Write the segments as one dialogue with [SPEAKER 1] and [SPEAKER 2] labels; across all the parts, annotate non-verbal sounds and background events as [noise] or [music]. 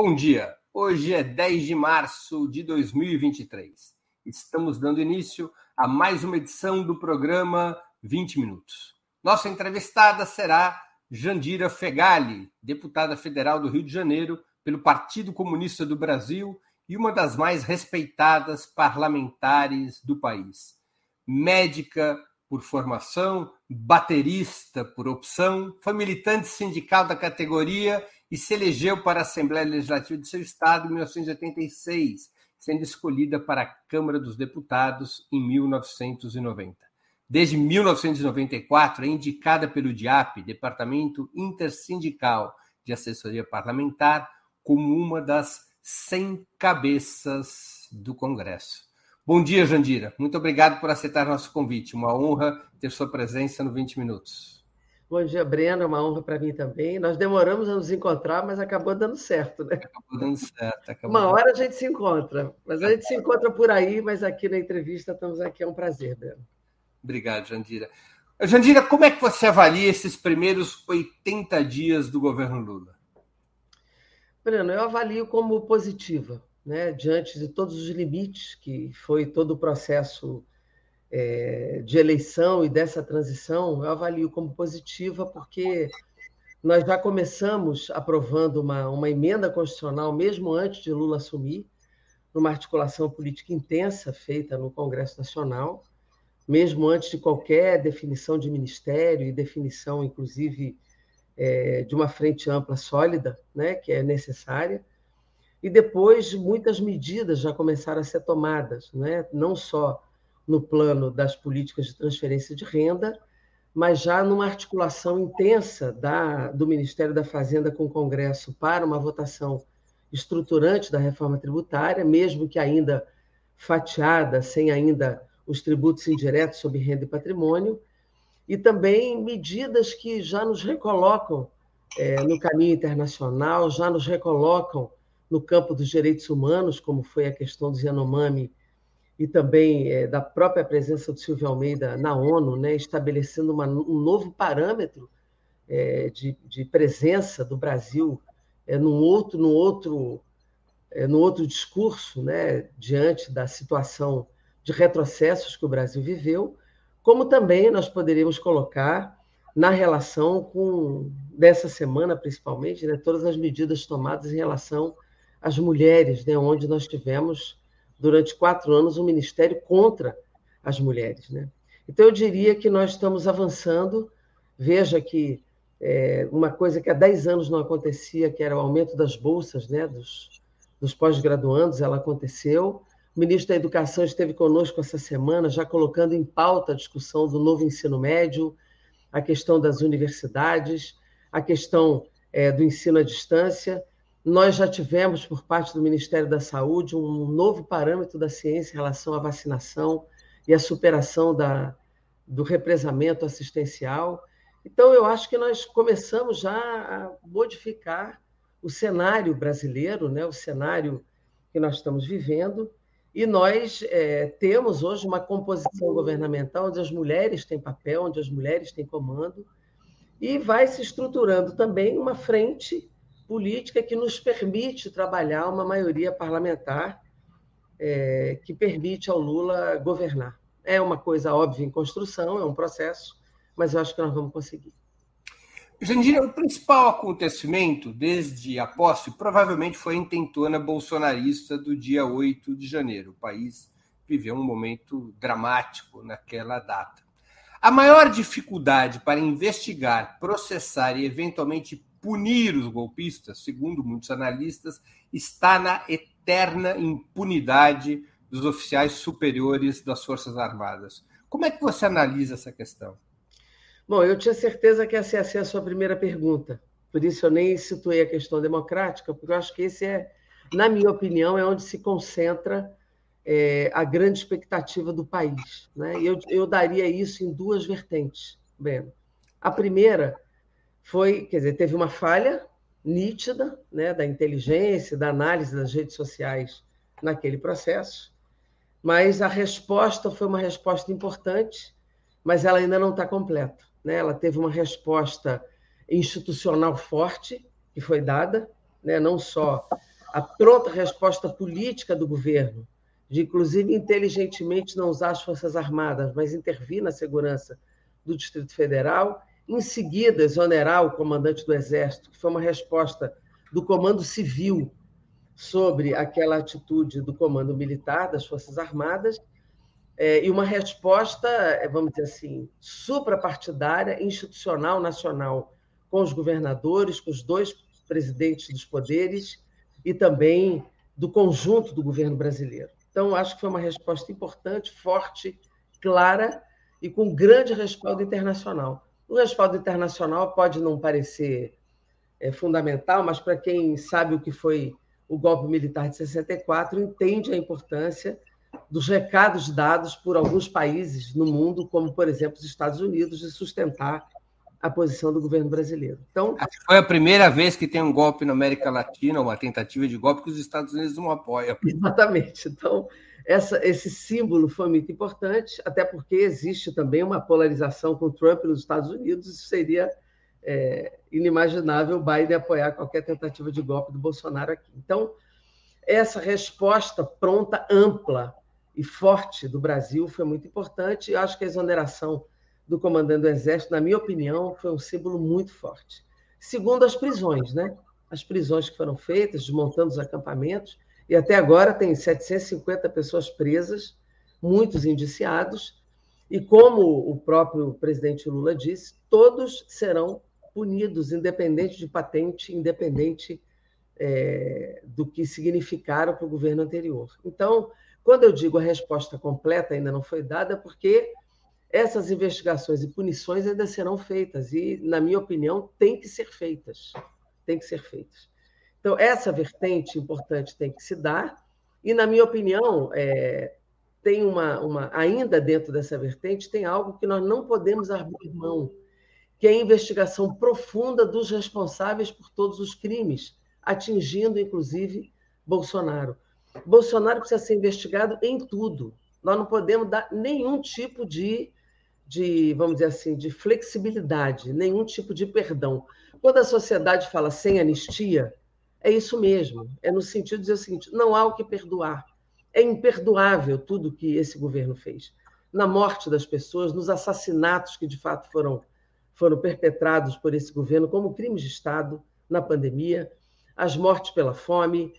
[SPEAKER 1] Bom dia. Hoje é 10 de março de 2023. Estamos dando início a mais uma edição do programa 20 Minutos. Nossa entrevistada será Jandira Fegali, deputada federal do Rio de Janeiro pelo Partido Comunista do Brasil e uma das mais respeitadas parlamentares do país. Médica por formação, baterista por opção, foi militante sindical da categoria e se elegeu para a Assembleia Legislativa de seu estado em 1986, sendo escolhida para a Câmara dos Deputados em 1990. Desde 1994, é indicada pelo DIAP, Departamento Intersindical de Assessoria Parlamentar, como uma das 100 cabeças do Congresso. Bom dia, Jandira. Muito obrigado por aceitar nosso convite. Uma honra ter sua presença no 20 Minutos.
[SPEAKER 2] Bom dia, Breno. É uma honra para mim também. Nós demoramos a nos encontrar, mas acabou dando certo, né?
[SPEAKER 1] Acabou dando certo. Acabou
[SPEAKER 2] uma hora a gente se encontra. Mas a gente se encontra por aí, mas aqui na entrevista estamos aqui. É um prazer, Breno.
[SPEAKER 1] Obrigado, Jandira. Jandira, como é que você avalia esses primeiros 80 dias do governo Lula?
[SPEAKER 2] Breno, eu avalio como positiva, né? diante de todos os limites que foi todo o processo é, de eleição e dessa transição, eu avalio como positiva, porque nós já começamos aprovando uma, uma emenda constitucional, mesmo antes de Lula assumir, numa articulação política intensa feita no Congresso Nacional, mesmo antes de qualquer definição de ministério e definição, inclusive, é, de uma frente ampla sólida, né, que é necessária. E depois, muitas medidas já começaram a ser tomadas, né, não só no plano das políticas de transferência de renda, mas já numa articulação intensa da, do Ministério da Fazenda com o Congresso para uma votação estruturante da reforma tributária, mesmo que ainda fatiada, sem ainda os tributos indiretos sobre renda e patrimônio, e também medidas que já nos recolocam é, no caminho internacional, já nos recolocam no campo dos direitos humanos, como foi a questão do Yanomami e também é, da própria presença do Silvio Almeida na ONU, né, estabelecendo uma, um novo parâmetro é, de, de, presença do Brasil é, num outro, no outro, é, outro discurso, né, diante da situação de retrocessos que o Brasil viveu, como também nós poderíamos colocar na relação com dessa semana, principalmente, né, todas as medidas tomadas em relação às mulheres, né, onde nós tivemos durante quatro anos, um ministério contra as mulheres. Né? Então, eu diria que nós estamos avançando. Veja que é, uma coisa que há dez anos não acontecia, que era o aumento das bolsas né, dos, dos pós-graduandos, ela aconteceu. O ministro da Educação esteve conosco essa semana, já colocando em pauta a discussão do novo ensino médio, a questão das universidades, a questão é, do ensino à distância. Nós já tivemos, por parte do Ministério da Saúde, um novo parâmetro da ciência em relação à vacinação e à superação da, do represamento assistencial. Então, eu acho que nós começamos já a modificar o cenário brasileiro, né, o cenário que nós estamos vivendo, e nós é, temos hoje uma composição governamental onde as mulheres têm papel, onde as mulheres têm comando, e vai se estruturando também uma frente política que nos permite trabalhar uma maioria parlamentar é, que permite ao Lula governar. É uma coisa óbvia em construção, é um processo, mas eu acho que nós vamos conseguir.
[SPEAKER 1] Jandira, o principal acontecimento desde a posse provavelmente foi a intentona bolsonarista do dia 8 de janeiro. O país viveu um momento dramático naquela data. A maior dificuldade para investigar, processar e eventualmente punir os golpistas, segundo muitos analistas, está na eterna impunidade dos oficiais superiores das Forças Armadas. Como é que você analisa essa questão?
[SPEAKER 2] Bom, eu tinha certeza que essa ia ser a sua primeira pergunta. Por isso eu nem situei a questão democrática, porque eu acho que esse é, na minha opinião, é onde se concentra é, a grande expectativa do país. Né? E eu, eu daria isso em duas vertentes, Breno. A primeira foi, quer dizer, teve uma falha nítida né, da inteligência, da análise das redes sociais naquele processo, mas a resposta foi uma resposta importante, mas ela ainda não está completa. Né? Ela teve uma resposta institucional forte, que foi dada, né? não só a pronta resposta política do governo, de inclusive inteligentemente não usar as Forças Armadas, mas intervir na segurança do Distrito Federal, em seguida exonerar o comandante do Exército, que foi uma resposta do Comando Civil sobre aquela atitude do Comando Militar das Forças Armadas, é, e uma resposta, é, vamos dizer assim, suprapartidária, institucional, nacional, com os governadores, com os dois presidentes dos poderes e também do conjunto do governo brasileiro. Então, acho que foi uma resposta importante, forte, clara e com grande respaldo internacional. O respaldo internacional pode não parecer é, fundamental, mas para quem sabe o que foi o golpe militar de 64, entende a importância dos recados dados por alguns países no mundo, como, por exemplo, os Estados Unidos, de sustentar a posição do governo brasileiro.
[SPEAKER 1] Então, foi a primeira vez que tem um golpe na América Latina, uma tentativa de golpe que os Estados Unidos não apoiam. [laughs]
[SPEAKER 2] Exatamente. Então, essa, esse símbolo foi muito importante, até porque existe também uma polarização com Trump nos Estados Unidos. Isso seria é, inimaginável Biden apoiar qualquer tentativa de golpe do Bolsonaro aqui. Então, essa resposta pronta, ampla e forte do Brasil foi muito importante. Eu acho que a exoneração do comandante do Exército, na minha opinião, foi um símbolo muito forte. Segundo, as prisões, né? As prisões que foram feitas, desmontando os acampamentos, e até agora tem 750 pessoas presas, muitos indiciados, e como o próprio presidente Lula disse, todos serão punidos, independente de patente, independente é, do que significaram para o governo anterior. Então, quando eu digo a resposta completa ainda não foi dada, porque essas investigações e punições ainda serão feitas e, na minha opinião, tem que ser feitas. Tem que ser feitas. Então, essa vertente importante tem que se dar, e, na minha opinião, é, tem uma, uma, ainda dentro dessa vertente, tem algo que nós não podemos abrir mão, que é a investigação profunda dos responsáveis por todos os crimes, atingindo, inclusive, Bolsonaro. Bolsonaro precisa ser investigado em tudo. Nós não podemos dar nenhum tipo de de, vamos dizer assim, de flexibilidade, nenhum tipo de perdão. Quando a sociedade fala sem anistia, é isso mesmo. É no sentido de dizer o seguinte: não há o que perdoar. É imperdoável tudo que esse governo fez. Na morte das pessoas, nos assassinatos que de fato foram, foram perpetrados por esse governo como crimes de Estado na pandemia, as mortes pela fome,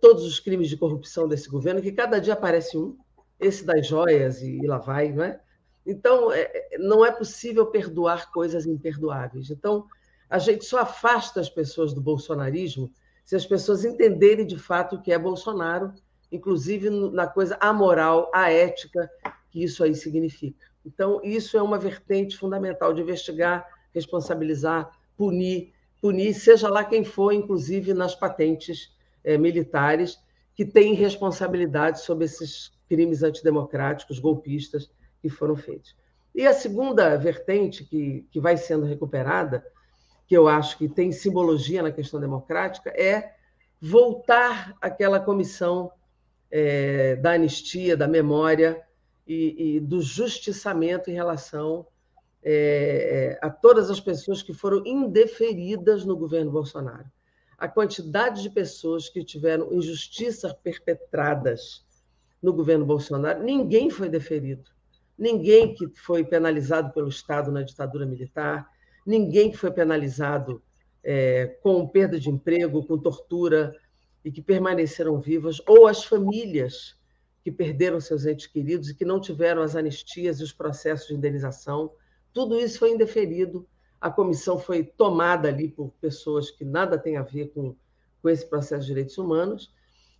[SPEAKER 2] todos os crimes de corrupção desse governo, que cada dia aparece um, esse das joias e lá vai, não é? Então, é, é, não é possível perdoar coisas imperdoáveis. Então, a gente só afasta as pessoas do bolsonarismo se as pessoas entenderem de fato o que é Bolsonaro, inclusive na coisa amoral, a ética que isso aí significa. Então, isso é uma vertente fundamental de investigar, responsabilizar, punir, punir, seja lá quem for, inclusive nas patentes é, militares, que têm responsabilidade sobre esses crimes antidemocráticos, golpistas, que foram feitos. E a segunda vertente que, que vai sendo recuperada, que eu acho que tem simbologia na questão democrática, é voltar àquela comissão é, da anistia, da memória e, e, do justiçamento em relação é, a todas as pessoas que foram indeferidas no governo Bolsonaro. A quantidade de pessoas que tiveram injustiças perpetradas no governo Bolsonaro, ninguém foi deferido ninguém que foi penalizado pelo Estado na ditadura militar, ninguém que foi penalizado é, com perda de emprego, com tortura e que permaneceram vivas, ou as famílias que perderam seus entes queridos e que não tiveram as anistias e os processos de indenização. Tudo isso foi indeferido. A comissão foi tomada ali por pessoas que nada têm a ver com, com esse processo de direitos humanos,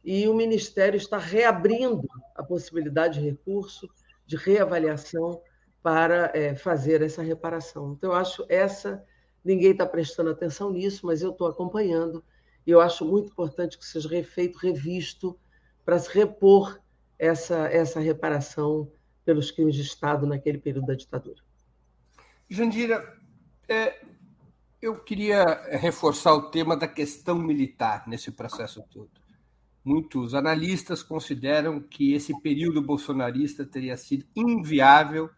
[SPEAKER 2] e o Ministério está reabrindo a possibilidade de recurso, de reavaliação para é, fazer essa reparação. Então, eu acho essa, ninguém está prestando atenção nisso, mas eu estou acompanhando, e eu acho muito importante que seja refeito, revisto, para se repor essa, essa reparação pelos crimes de Estado naquele período da ditadura.
[SPEAKER 1] Jandira, é, eu queria reforçar o tema da questão militar nesse processo todo. Muitos analistas consideram que esse período bolsonarista teria sido inviável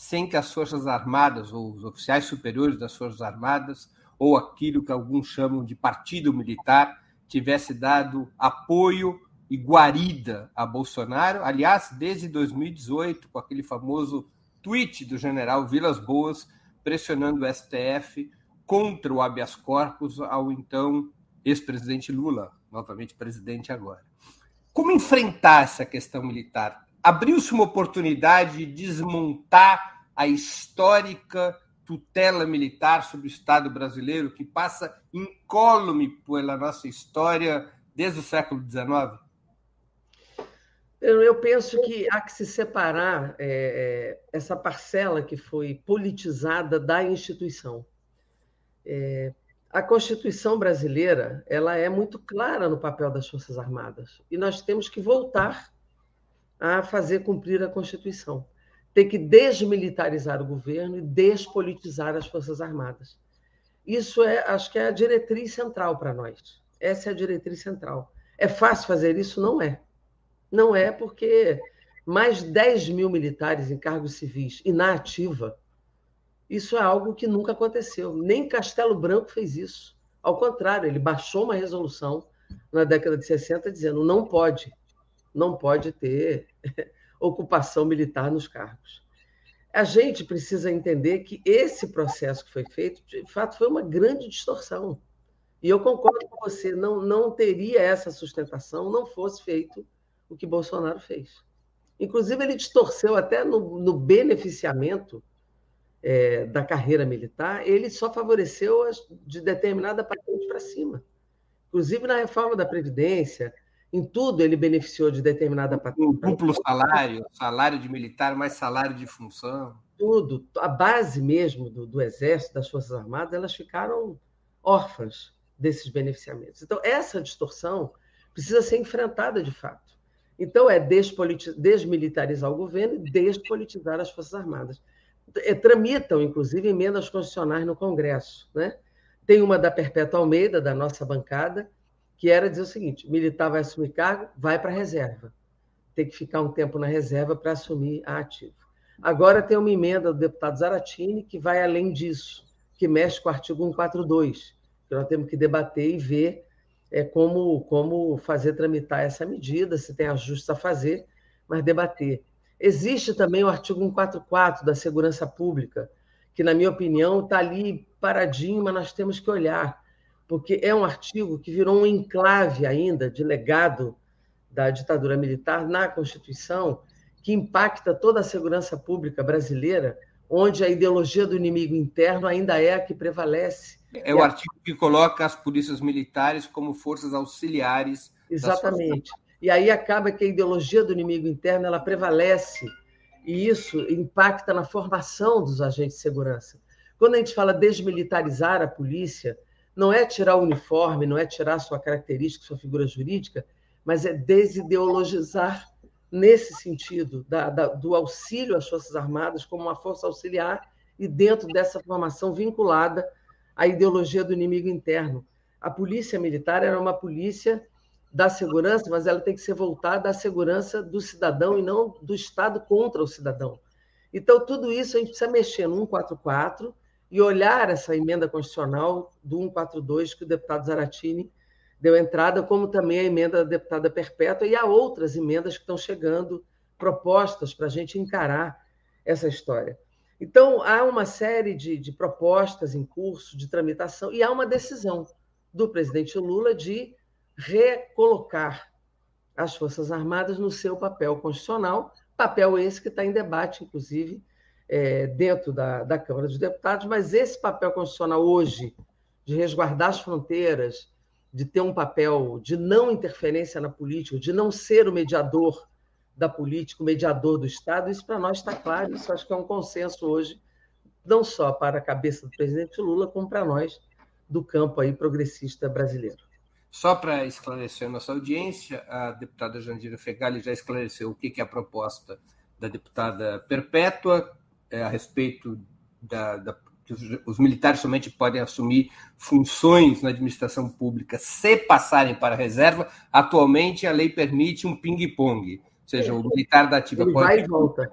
[SPEAKER 1] sem que as Forças Armadas, ou os oficiais superiores das Forças Armadas, ou aquilo que alguns chamam de partido militar, tivesse dado apoio e guarida a Bolsonaro. Aliás, desde 2018, com aquele famoso tweet do general Vilas Boas pressionando o STF contra o habeas corpus ao então ex-presidente Lula, novamente presidente agora. Como enfrentar essa questão militar? Abriu-se uma oportunidade de desmontar a histórica tutela militar sobre o Estado brasileiro que passa incólume pela nossa história desde o século XIX?
[SPEAKER 2] Eu, penso que há que se separar é, é, essa parcela que foi politizada da instituição. É, a Constituição brasileira ela é muito clara no papel das Forças Armadas e nós temos que voltar a fazer cumprir a Constituição. Tem que desmilitarizar o governo e despolitizar as Forças Armadas. Isso é, acho que é a diretriz central para nós. Essa é a diretriz central. É fácil fazer isso? Não é. Não é porque mais 10 mil militares em cargos civis e na ativa isso é algo que nunca aconteceu. Nem Castelo Branco fez isso. Ao contrário, ele baixou uma resolução na década de 60 dizendo não pode, não pode ter [laughs] ocupação militar nos cargos. A gente precisa entender que esse processo que foi feito, de fato, foi uma grande distorção. E eu concordo com você, não, não teria essa sustentação não fosse feito o que Bolsonaro fez. Inclusive, ele distorceu até no, no beneficiamento é, da carreira militar, ele só favoreceu as de determinada patente para cima. Inclusive na reforma da Previdência, em tudo ele beneficiou de determinada patente. Um
[SPEAKER 1] duplo salário, salário de militar mais salário de função.
[SPEAKER 2] Tudo. A base mesmo do, do Exército, das Forças Armadas, elas ficaram órfãs desses beneficiamentos. Então, essa distorção precisa ser enfrentada de fato. Então, é desmilitarizar o governo e despolitizar as Forças Armadas. É, tramitam, inclusive, emendas constitucionais no Congresso. Né? Tem uma da Perpétua Almeida, da nossa bancada, que era dizer o seguinte: militar vai assumir cargo, vai para a reserva. Tem que ficar um tempo na reserva para assumir a ativa. Agora tem uma emenda do deputado Zaratini que vai além disso, que mexe com o artigo 142, que nós temos que debater e ver é, como, como fazer tramitar essa medida, se tem ajustes a fazer, mas debater. Existe também o artigo 144 da Segurança Pública, que, na minha opinião, está ali paradinho, mas nós temos que olhar, porque é um artigo que virou um enclave ainda de legado da ditadura militar na Constituição, que impacta toda a segurança pública brasileira, onde a ideologia do inimigo interno ainda é a que prevalece.
[SPEAKER 1] É o artigo que coloca as polícias militares como forças auxiliares.
[SPEAKER 2] Exatamente. E aí acaba que a ideologia do inimigo interno ela prevalece e isso impacta na formação dos agentes de segurança. Quando a gente fala desmilitarizar a polícia, não é tirar o uniforme, não é tirar sua característica, sua figura jurídica, mas é desideologizar nesse sentido da, da, do auxílio às Forças Armadas como uma força auxiliar e dentro dessa formação vinculada à ideologia do inimigo interno. A polícia militar era uma polícia da segurança, mas ela tem que ser voltada à segurança do cidadão e não do Estado contra o cidadão. Então, tudo isso a gente precisa mexer no 144 e olhar essa emenda constitucional do 142 que o deputado Zaratini deu entrada, como também a emenda da deputada Perpétua e há outras emendas que estão chegando, propostas para a gente encarar essa história. Então, há uma série de, de propostas em curso de tramitação e há uma decisão do presidente Lula de recolocar as Forças Armadas no seu papel constitucional, papel esse que está em debate, inclusive, é, dentro da, da Câmara dos Deputados, mas esse papel constitucional hoje, de resguardar as fronteiras, de ter um papel de não interferência na política, de não ser o mediador da política, o mediador do Estado, isso para nós está claro, isso acho que é um consenso hoje, não só para a cabeça do presidente Lula, como para nós do campo aí progressista brasileiro.
[SPEAKER 1] Só para esclarecer a nossa audiência, a deputada Jandira Fegali já esclareceu o que é a proposta da deputada Perpétua é, a respeito da, da que os, os, militares somente podem assumir funções na administração pública se passarem para a reserva. Atualmente, a lei permite um ping-pong, ou seja, o militar da ativa
[SPEAKER 2] Ele pode vai e, volta.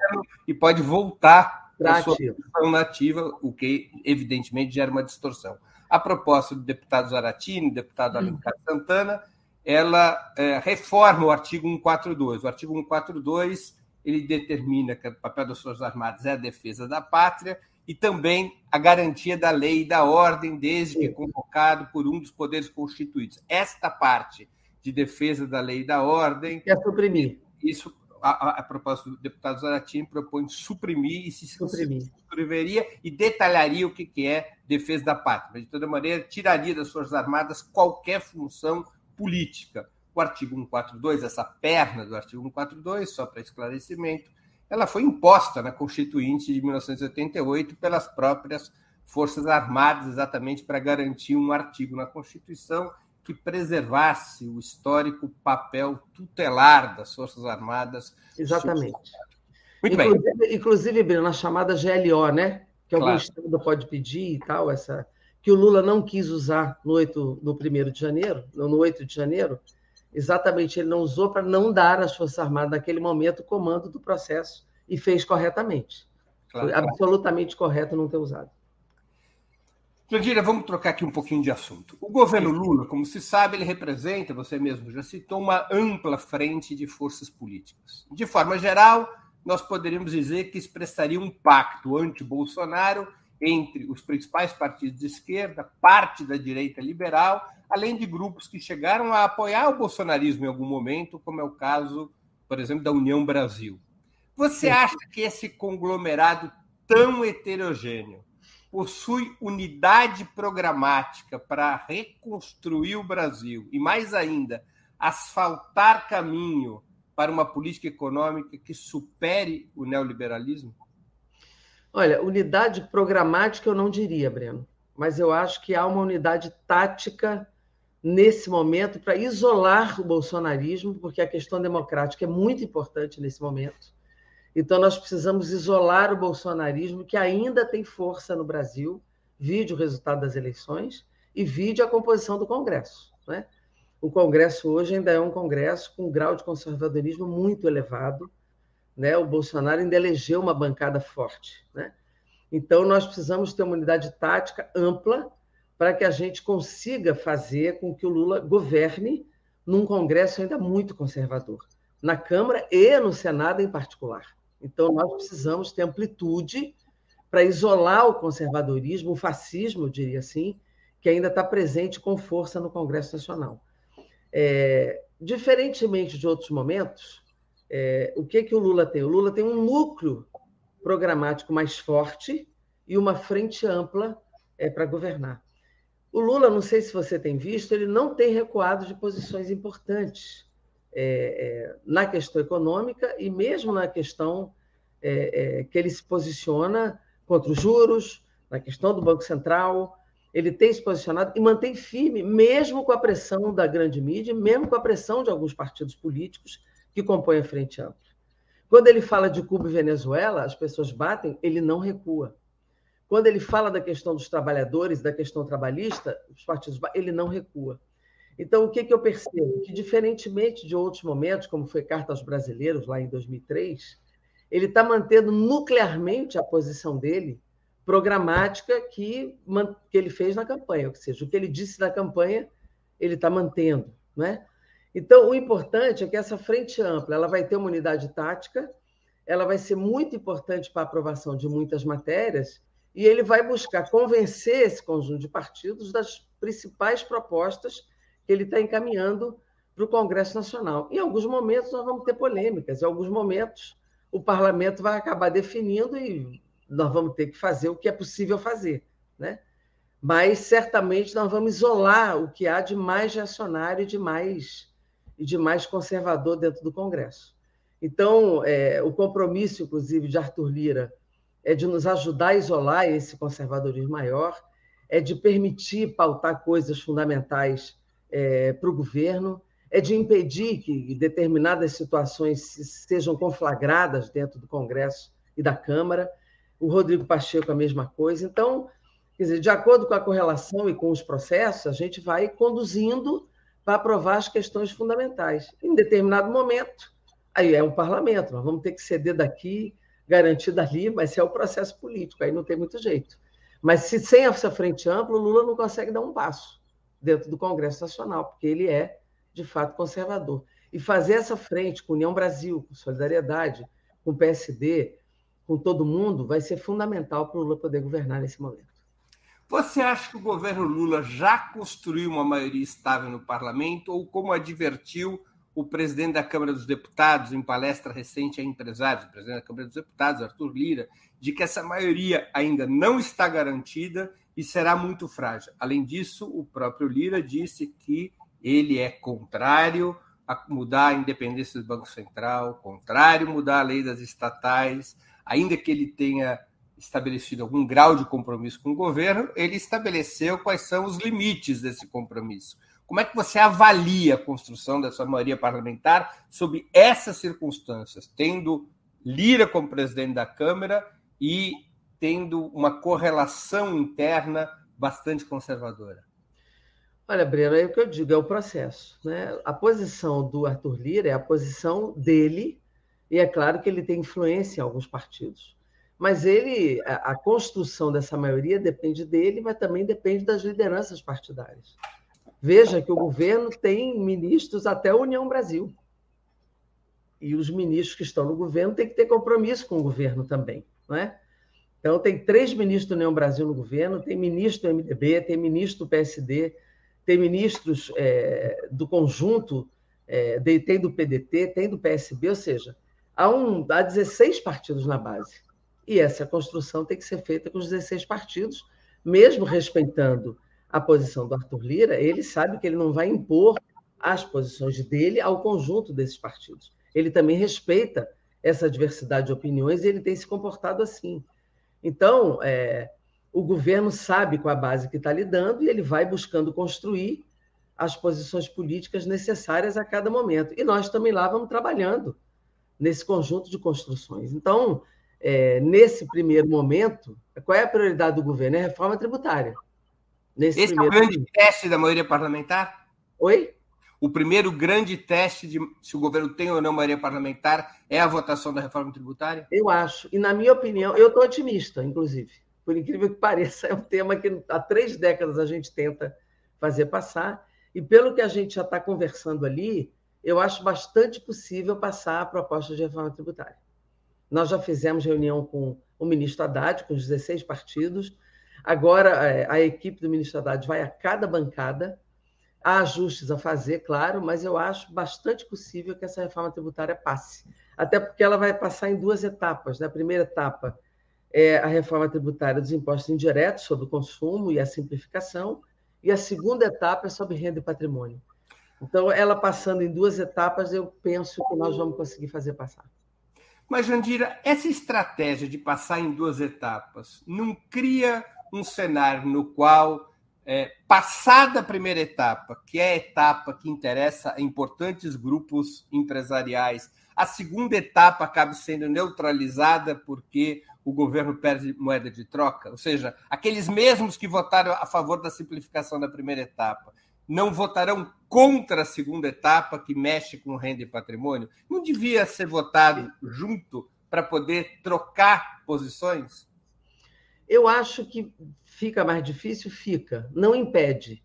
[SPEAKER 1] e pode voltar a sua posição nativa, o que evidentemente gera uma distorção. A proposta do deputado Zaratini, deputado hum. Alencar Santana, ela é, reforma o artigo 142. O artigo 142 ele determina que o papel das Forças Armadas é a defesa da pátria e também a garantia da lei e da ordem, desde que convocado por um dos poderes constituídos. Esta parte de defesa da lei e da ordem.
[SPEAKER 2] Quer suprimir.
[SPEAKER 1] Isso, a, a, proposta do deputado Zaratini propõe suprimir e se suprimir. subscreveria e detalharia o que, que é defesa da pátria. Mas, de toda maneira, tiraria das Forças Armadas qualquer função política. O artigo 142, essa perna do artigo 142, só para esclarecimento, ela foi imposta na Constituinte de 1988 pelas próprias Forças Armadas, exatamente para garantir um artigo na Constituição que preservasse o histórico papel tutelar das Forças Armadas.
[SPEAKER 2] Exatamente. Muito inclusive, bem. Inclusive, Breno, na chamada GLO, né? Que algum claro. estado pode pedir e tal, essa que o Lula não quis usar no 8, no 1 de janeiro, no 8 de janeiro, exatamente ele não usou para não dar às Forças Armadas, naquele momento, o comando do processo e fez corretamente. Claro, Foi absolutamente correto não ter usado.
[SPEAKER 1] Jandira, vamos trocar aqui um pouquinho de assunto. O governo Lula, como se sabe, ele representa, você mesmo já citou, uma ampla frente de forças políticas. De forma geral, nós poderíamos dizer que expressaria um pacto anti-Bolsonaro entre os principais partidos de esquerda, parte da direita liberal, além de grupos que chegaram a apoiar o bolsonarismo em algum momento, como é o caso, por exemplo, da União Brasil. Você acha que esse conglomerado tão heterogêneo possui unidade programática para reconstruir o Brasil e, mais ainda, asfaltar caminho para uma política econômica que supere o neoliberalismo?
[SPEAKER 2] Olha, unidade programática eu não diria, Breno, mas eu acho que há uma unidade tática nesse momento para isolar o bolsonarismo, porque a questão democrática é muito importante nesse momento então, nós precisamos isolar o bolsonarismo, que ainda tem força no Brasil, vide o resultado das eleições e vide a composição do Congresso. Né? O Congresso hoje ainda é um Congresso com um grau de conservadorismo muito elevado. Né? O Bolsonaro ainda elegeu uma bancada forte. Né? Então, nós precisamos ter uma unidade tática ampla para que a gente consiga fazer com que o Lula governe num Congresso ainda muito conservador, na Câmara e no Senado em particular. Então, nós precisamos ter amplitude para isolar o conservadorismo, o fascismo, eu diria assim, que ainda está presente com força no Congresso Nacional. É, diferentemente de outros momentos, é, o que, que o Lula tem? O Lula tem um núcleo programático mais forte e uma frente ampla é, para governar. O Lula, não sei se você tem visto, ele não tem recuado de posições importantes é, é, na questão econômica e mesmo na questão é, é, que ele se posiciona contra os juros, na questão do Banco Central. Ele tem se posicionado e mantém firme, mesmo com a pressão da grande mídia, mesmo com a pressão de alguns partidos políticos que compõem a Frente Ampla. Quando ele fala de Cuba e Venezuela, as pessoas batem, ele não recua. Quando ele fala da questão dos trabalhadores, da questão trabalhista, os partidos, ele não recua. Então, o que, que eu percebo? Que, diferentemente de outros momentos, como foi Carta aos Brasileiros, lá em 2003, ele está mantendo nuclearmente a posição dele programática que, que ele fez na campanha, ou seja, o que ele disse na campanha, ele está mantendo. Né? Então, o importante é que essa frente ampla ela vai ter uma unidade tática, ela vai ser muito importante para a aprovação de muitas matérias, e ele vai buscar convencer esse conjunto de partidos das principais propostas que ele está encaminhando para o Congresso Nacional. Em alguns momentos nós vamos ter polêmicas, em alguns momentos o parlamento vai acabar definindo e nós vamos ter que fazer o que é possível fazer, né? Mas certamente nós vamos isolar o que há de mais reacionário e de mais, e de mais conservador dentro do Congresso. Então, é, o compromisso, inclusive, de Arthur Lira é de nos ajudar a isolar esse conservadorismo maior, é de permitir pautar coisas fundamentais é, para o governo, é de impedir que determinadas situações sejam conflagradas dentro do Congresso e da Câmara. O Rodrigo Pacheco, a mesma coisa. Então, quer dizer, de acordo com a correlação e com os processos, a gente vai conduzindo para aprovar as questões fundamentais. Em determinado momento, aí é o parlamento, nós vamos ter que ceder daqui garantida ali, mas é o processo político, aí não tem muito jeito. Mas se sem essa frente ampla, o Lula não consegue dar um passo dentro do Congresso Nacional, porque ele é, de fato, conservador. E fazer essa frente com União Brasil, com Solidariedade, com PSD, com todo mundo, vai ser fundamental para o Lula poder governar nesse momento.
[SPEAKER 1] Você acha que o governo Lula já construiu uma maioria estável no parlamento, ou como advertiu o presidente da Câmara dos Deputados, em palestra recente a empresários, o presidente da Câmara dos Deputados, Arthur Lira, de que essa maioria ainda não está garantida e será muito frágil. Além disso, o próprio Lira disse que ele é contrário a mudar a independência do Banco Central, contrário a mudar a lei das estatais, ainda que ele tenha estabelecido algum grau de compromisso com o governo, ele estabeleceu quais são os limites desse compromisso. Como é que você avalia a construção dessa maioria parlamentar sob essas circunstâncias, tendo Lira como presidente da Câmara e tendo uma correlação interna bastante conservadora?
[SPEAKER 2] Olha, Breno, é o que eu digo, é o processo. Né? A posição do Arthur Lira é a posição dele, e é claro que ele tem influência em alguns partidos. Mas ele, a, a construção dessa maioria depende dele, mas também depende das lideranças partidárias. Veja que o governo tem ministros até a União Brasil. E os ministros que estão no governo têm que ter compromisso com o governo também. Não é? Então, tem três ministros do União Brasil no governo: tem ministro do MDB, tem ministro do PSD, tem ministros é, do conjunto, é, tem do PDT, tem do PSB, ou seja, há, um, há 16 partidos na base. E essa construção tem que ser feita com os 16 partidos, mesmo respeitando a posição do Arthur Lira, ele sabe que ele não vai impor as posições dele ao conjunto desses partidos. Ele também respeita essa diversidade de opiniões e ele tem se comportado assim. Então, é, o governo sabe com a base que está lidando e ele vai buscando construir as posições políticas necessárias a cada momento. E nós também lá vamos trabalhando nesse conjunto de construções. Então, é, nesse primeiro momento, qual é a prioridade do governo? É a reforma tributária.
[SPEAKER 1] Nesse Esse é o grande teste da maioria parlamentar?
[SPEAKER 2] Oi?
[SPEAKER 1] O primeiro grande teste de se o governo tem ou não maioria parlamentar é a votação da reforma tributária?
[SPEAKER 2] Eu acho. E, na minha opinião, eu estou otimista, inclusive. Por incrível que [laughs] pareça, é um tema que há três décadas a gente tenta fazer passar. E pelo que a gente já está conversando ali, eu acho bastante possível passar a proposta de reforma tributária. Nós já fizemos reunião com o ministro Haddad, com os 16 partidos, Agora, é, a equipe do Ministro Haddad vai a cada bancada. Há ajustes a fazer, claro, mas eu acho bastante possível que essa reforma tributária passe. Até porque ela vai passar em duas etapas. Na né? primeira etapa é a reforma tributária dos impostos indiretos sobre o consumo e a simplificação, e a segunda etapa é sobre renda e patrimônio. Então, ela passando em duas etapas, eu penso que nós vamos conseguir fazer passar.
[SPEAKER 1] Mas, Jandira, essa estratégia de passar em duas etapas não cria um cenário no qual, é, passada a primeira etapa, que é a etapa que interessa a importantes grupos empresariais, a segunda etapa acaba sendo neutralizada porque o governo perde moeda de troca, ou seja, aqueles mesmos que votaram a favor da simplificação da primeira etapa não votarão contra a segunda etapa que mexe com renda e patrimônio? Não devia ser votado junto para poder trocar posições?
[SPEAKER 2] Eu acho que fica mais difícil, fica. Não impede.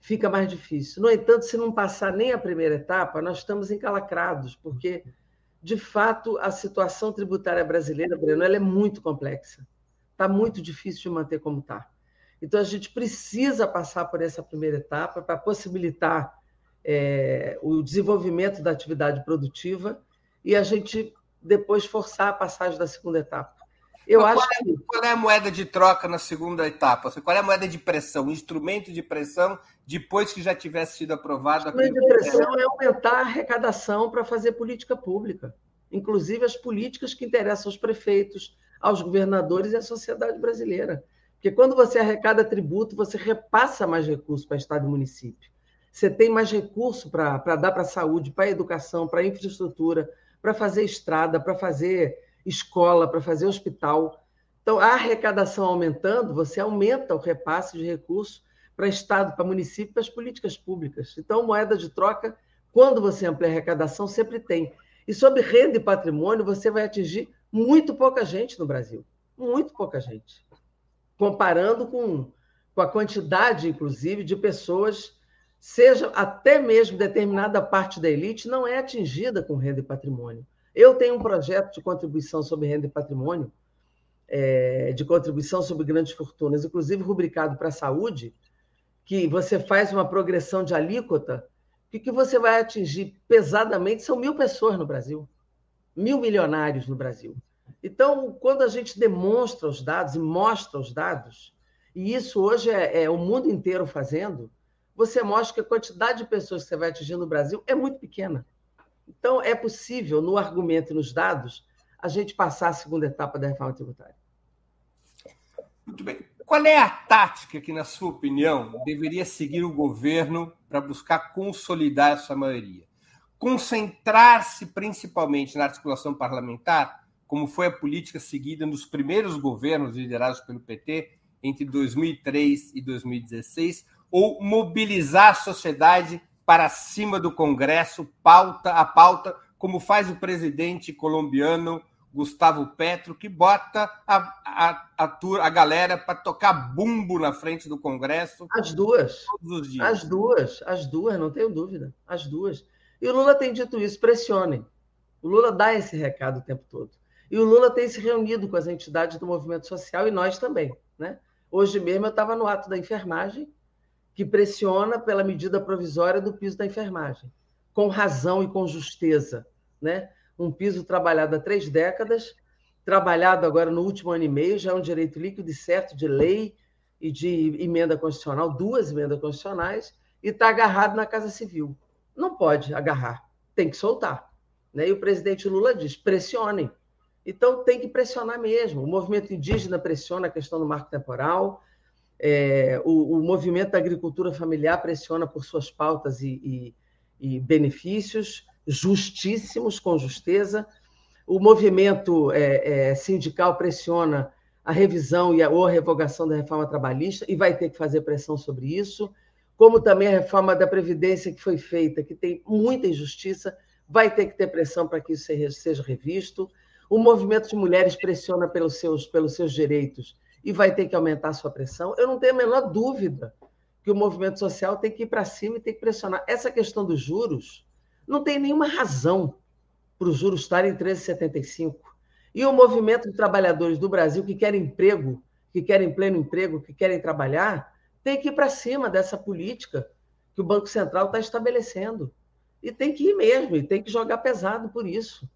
[SPEAKER 2] Fica mais difícil. No entanto, se não passar nem a primeira etapa, nós estamos encalacrados, porque, de fato, a situação tributária brasileira, Breno, ela é muito complexa. Está muito difícil de manter como está. Então, a gente precisa passar por essa primeira etapa para possibilitar é, o desenvolvimento da atividade produtiva e a gente depois forçar a passagem da segunda etapa.
[SPEAKER 1] Eu acho qual, é, qual é a moeda de troca na segunda etapa? Qual é a moeda de pressão? O instrumento de pressão depois que já tivesse sido aprovado? O
[SPEAKER 2] instrumento de pressão é aumentar a arrecadação para fazer política pública, inclusive as políticas que interessam aos prefeitos, aos governadores e à sociedade brasileira. Porque quando você arrecada tributo, você repassa mais recursos para Estado e município. Você tem mais recurso para dar para a saúde, para a educação, para a infraestrutura, para fazer estrada, para fazer escola, para fazer hospital. Então, a arrecadação aumentando, você aumenta o repasse de recursos para Estado, para município, para as políticas públicas. Então, moeda de troca, quando você amplia a arrecadação, sempre tem. E sobre renda e patrimônio, você vai atingir Muito pouca gente no Brasil. Muito pouca gente. Comparando com, com a quantidade, inclusive, de pessoas, seja até mesmo determinada parte da elite, não é atingida com renda e patrimônio. Eu tenho um projeto de contribuição sobre renda e patrimônio, é, de contribuição sobre grandes fortunas, inclusive rubricado para a saúde, que você faz uma progressão de alíquota, que que você vai atingir pesadamente são mil pessoas no Brasil, mil milionários no Brasil. Então, quando a gente demonstra os dados e mostra os dados, e isso hoje é, é o mundo inteiro fazendo, você mostra que a quantidade de pessoas que você vai atingir no Brasil é muito pequena. Então, é possível, no argumento e nos dados, a gente passar a segunda etapa da reforma tributária.
[SPEAKER 1] Muito bem. Qual é a tática que, na sua opinião, deveria seguir o governo para buscar consolidar essa maioria? Concentrar-se principalmente na articulação parlamentar, como foi a política seguida nos primeiros governos liderados pelo PT entre 2003 e 2016, ou mobilizar a sociedade para cima do Congresso, pauta a pauta, como faz o presidente colombiano Gustavo Petro, que bota a, a, a, a galera para tocar bumbo na frente do Congresso.
[SPEAKER 2] As duas. Todos os dias. As duas, as duas, não tenho dúvida. As duas. E o Lula tem dito isso: pressionem. O Lula dá esse recado o tempo todo. E o Lula tem se reunido com as entidades do movimento social e nós também. Né? Hoje mesmo eu estava no ato da enfermagem que pressiona pela medida provisória do piso da enfermagem, com razão e com justeza. Né? Um piso trabalhado há três décadas, trabalhado agora no último ano e meio, já é um direito líquido e certo de lei e de emenda constitucional, duas emendas constitucionais, e está agarrado na Casa Civil. Não pode agarrar, tem que soltar. Né? E o presidente Lula diz: pressionem. Então tem que pressionar mesmo. O movimento indígena pressiona a questão do marco temporal, é, o, o, movimento da agricultura familiar pressiona por suas pautas e, e, e benefícios justíssimos, com justeza. O movimento é, é, sindical pressiona a revisão e a, ou a revogação da reforma trabalhista e vai ter que fazer pressão sobre isso, como também a reforma da Previdência que foi feita, que tem muita injustiça, vai ter que ter pressão para que isso seja revisto. O movimento de mulheres pressiona pelos seus, pelos seus direitos e vai ter que aumentar a sua pressão. Eu não tenho a menor dúvida que o movimento social tem que ir para cima e tem que pressionar. Essa questão dos juros não tem nenhuma razão para os juros estarem em 13,75. E o movimento de trabalhadores do Brasil que querem emprego, que querem pleno emprego, que querem trabalhar, tem que ir para cima dessa política que o Banco Central está estabelecendo. E tem que ir mesmo, e tem que jogar pesado por isso.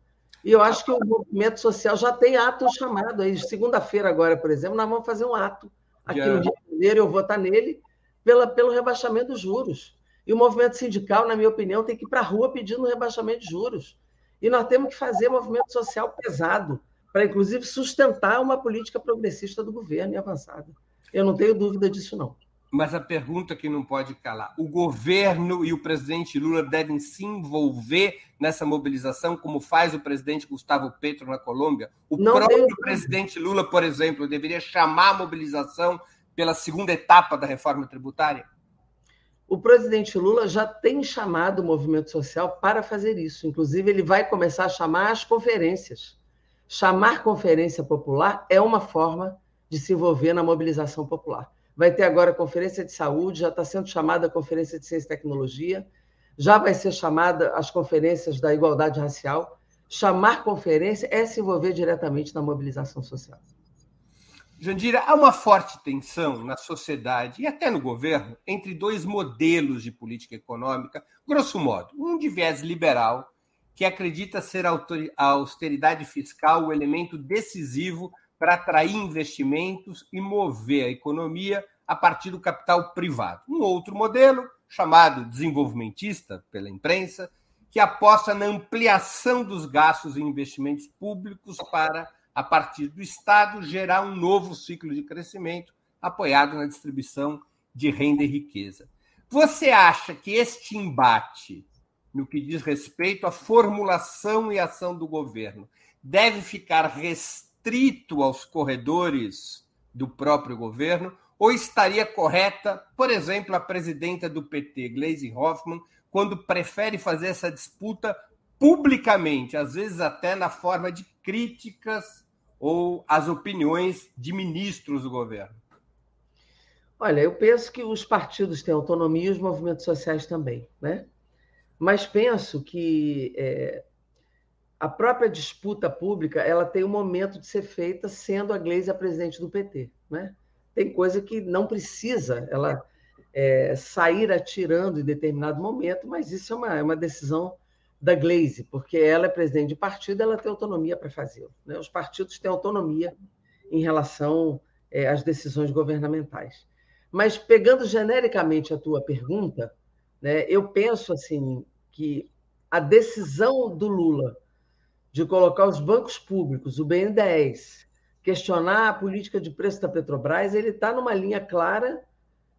[SPEAKER 2] E eu acho que o movimento social já tem ato chamado aí. Segunda-feira, agora, por exemplo, nós vamos fazer um ato aqui no Rio de Janeiro, eu vou estar nele, pela, pelo rebaixamento dos juros. E o movimento sindical, na minha opinião, tem que ir para a rua pedindo um rebaixamento de juros. E nós temos que fazer movimento social pesado, para, inclusive, sustentar uma política progressista do governo e avançada. Eu não tenho dúvida disso, não.
[SPEAKER 1] Mas a pergunta que não pode calar: o governo e o presidente Lula devem se envolver nessa mobilização, como faz o presidente Gustavo Petro na Colômbia? O não próprio tem... presidente Lula, por exemplo, deveria chamar a mobilização pela segunda etapa da reforma tributária?
[SPEAKER 2] O presidente Lula já tem chamado o movimento social para fazer isso. Inclusive, ele vai começar a chamar as conferências. Chamar conferência popular é uma forma de se envolver na mobilização popular. Vai ter agora a conferência de saúde, já está sendo chamada a conferência de ciência e tecnologia, já vai ser chamada as conferências da igualdade racial. Chamar conferência é se envolver diretamente na mobilização social.
[SPEAKER 1] Jandira, há uma forte tensão na sociedade e até no governo entre dois modelos de política econômica, grosso modo. Um de viés liberal, que acredita ser a austeridade fiscal o elemento decisivo para atrair investimentos e mover a economia a partir do capital privado. Um outro modelo, chamado desenvolvimentista pela imprensa, que aposta na ampliação dos gastos e investimentos públicos para, a partir do Estado, gerar um novo ciclo de crescimento apoiado na distribuição de renda e riqueza. Você acha que este embate, no que diz respeito à formulação e ação do governo, deve ficar restrito restrito aos corredores do próprio governo, ou estaria correta, por exemplo, a presidenta do PT, Gleisi Hoffmann, quando prefere fazer essa disputa publicamente, às vezes até na forma de críticas ou as opiniões de ministros do governo?
[SPEAKER 2] Olha, eu penso que os partidos têm autonomia e os movimentos sociais também, né? Mas penso que é, a própria disputa pública ela tem um momento de ser feita sendo a Gleisi a presidente do PT, né? Tem coisa que não precisa ela é, sair atirando em determinado momento, mas isso é uma, é uma decisão da Glaze, porque ela é presidente de partido, ela tem autonomia para fazê-lo. Né? Os partidos têm autonomia em relação é, às decisões governamentais. Mas pegando genericamente a tua pergunta, né, eu penso assim que a decisão do Lula de colocar os bancos públicos, o BNDES, questionar a política de preço da Petrobras, ele está numa linha clara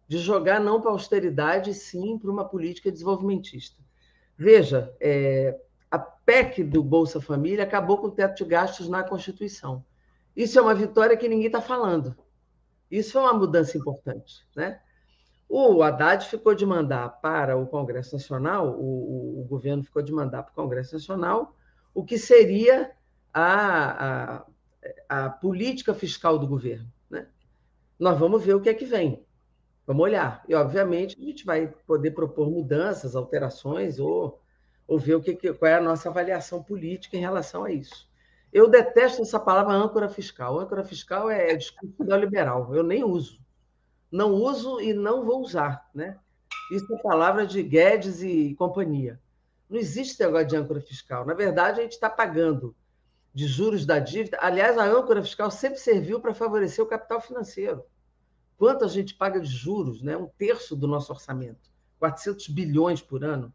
[SPEAKER 2] de jogar não para austeridade, sim para uma política desenvolvimentista. Veja, é, a PEC do Bolsa Família acabou com o teto de gastos na Constituição. Isso é uma vitória que ninguém está falando. Isso é uma mudança importante. Né? O Haddad ficou de mandar para o Congresso Nacional, o, o governo ficou de mandar para o Congresso Nacional o que seria a, a, a política fiscal do governo. Né? Nós vamos ver o que é que vem. Vamos olhar. E, obviamente, a gente vai poder propor mudanças, alterações, ou, ou ver o que, qual é a nossa avaliação política em relação a isso. Eu detesto essa palavra âncora fiscal. Âncora fiscal é discurso neoliberal. Eu nem uso. Não uso e não vou usar. Né? Isso é palavra de Guedes e companhia. Não existe negócio de âncora fiscal. Na verdade, a gente está pagando de juros da dívida. Aliás, a âncora fiscal sempre serviu para favorecer o capital financeiro. Quanto a gente paga de juros? Né? Um terço do nosso orçamento, 400 bilhões por ano,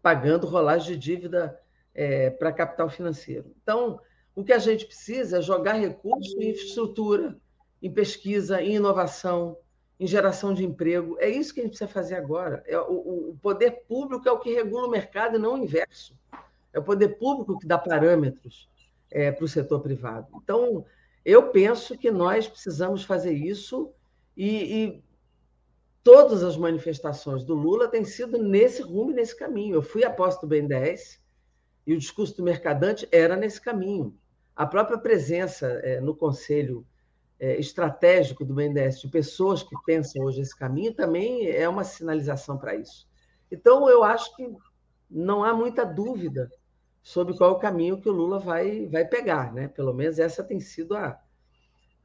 [SPEAKER 2] pagando rolagem de dívida é, para capital financeiro. Então, o que a gente precisa é jogar recurso em infraestrutura, em pesquisa, em inovação, em geração de emprego. É isso que a gente precisa fazer agora. É, o, o poder público é o que regula o mercado e não o inverso. É o poder público que dá parâmetros é, para o setor privado. Então, eu penso que nós precisamos fazer isso e, e todas as manifestações do Lula têm sido nesse rumo e nesse caminho. Eu fui aposto do BNDES e o discurso do mercadante era nesse caminho. A própria presença é, no Conselho é, Estratégico do BNDES de pessoas que pensam hoje esse caminho também é uma sinalização para isso. Então, eu acho que não há muita dúvida sobre qual o caminho que o Lula vai, vai pegar. Né? Pelo menos essa tem sido a,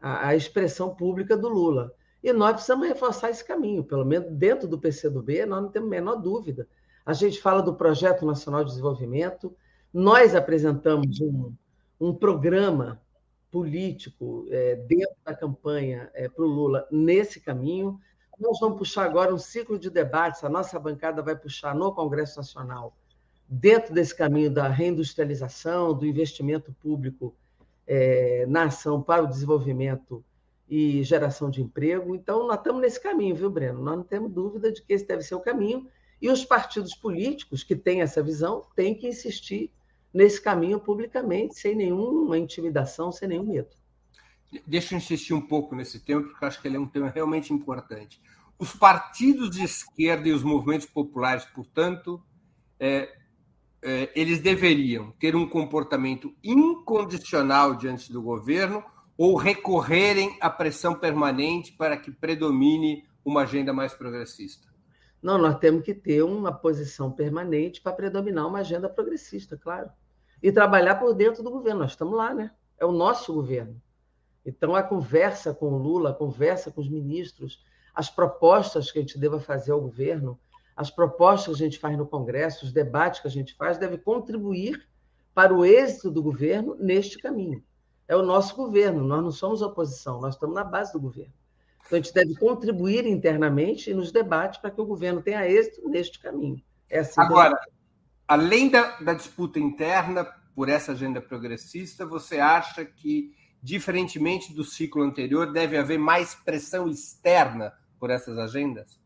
[SPEAKER 2] a, a expressão pública do Lula. E nós precisamos reforçar esse caminho, pelo menos dentro do PCdoB, nós não temos a menor dúvida. A gente fala do Projeto Nacional de Desenvolvimento, nós apresentamos um, um programa político é, dentro da campanha é, para o Lula nesse caminho. Nós vamos puxar agora um ciclo de debates, a nossa bancada vai puxar no Congresso Nacional, dentro desse caminho da reindustrialização, do investimento público é, na ação para o desenvolvimento e geração de emprego. Então, nós estamos nesse caminho, viu, Breno? Nós não temos dúvida de que esse deve ser o caminho. E os partidos políticos que têm essa visão têm que insistir nesse caminho publicamente, sem nenhuma intimidação, sem nenhum medo.
[SPEAKER 1] Deixa eu insistir um pouco nesse tema, porque eu acho que ele é um tema realmente importante. Os partidos de esquerda e os movimentos populares, portanto, é, é, eles deveriam ter um comportamento incondicional diante do governo ou recorrerem à pressão permanente para que predomine uma agenda mais progressista?
[SPEAKER 2] Não, nós temos que ter uma posição permanente para predominar uma agenda progressista, claro. E trabalhar por dentro do governo. Nós estamos lá, né? É o nosso governo. Então, a conversa com o Lula, a conversa com os ministros, as propostas que a gente deva fazer ao governo, as propostas que a gente faz no Congresso, os debates que a gente faz, deve contribuir para o êxito do governo neste caminho é o nosso governo, nós não somos oposição, nós estamos na base do governo. Então, a gente deve contribuir internamente e nos debates para que o governo tenha êxito neste caminho.
[SPEAKER 1] É assim Agora, que... além da, da disputa interna por essa agenda progressista, você acha que, diferentemente do ciclo anterior, deve haver mais pressão externa por essas agendas?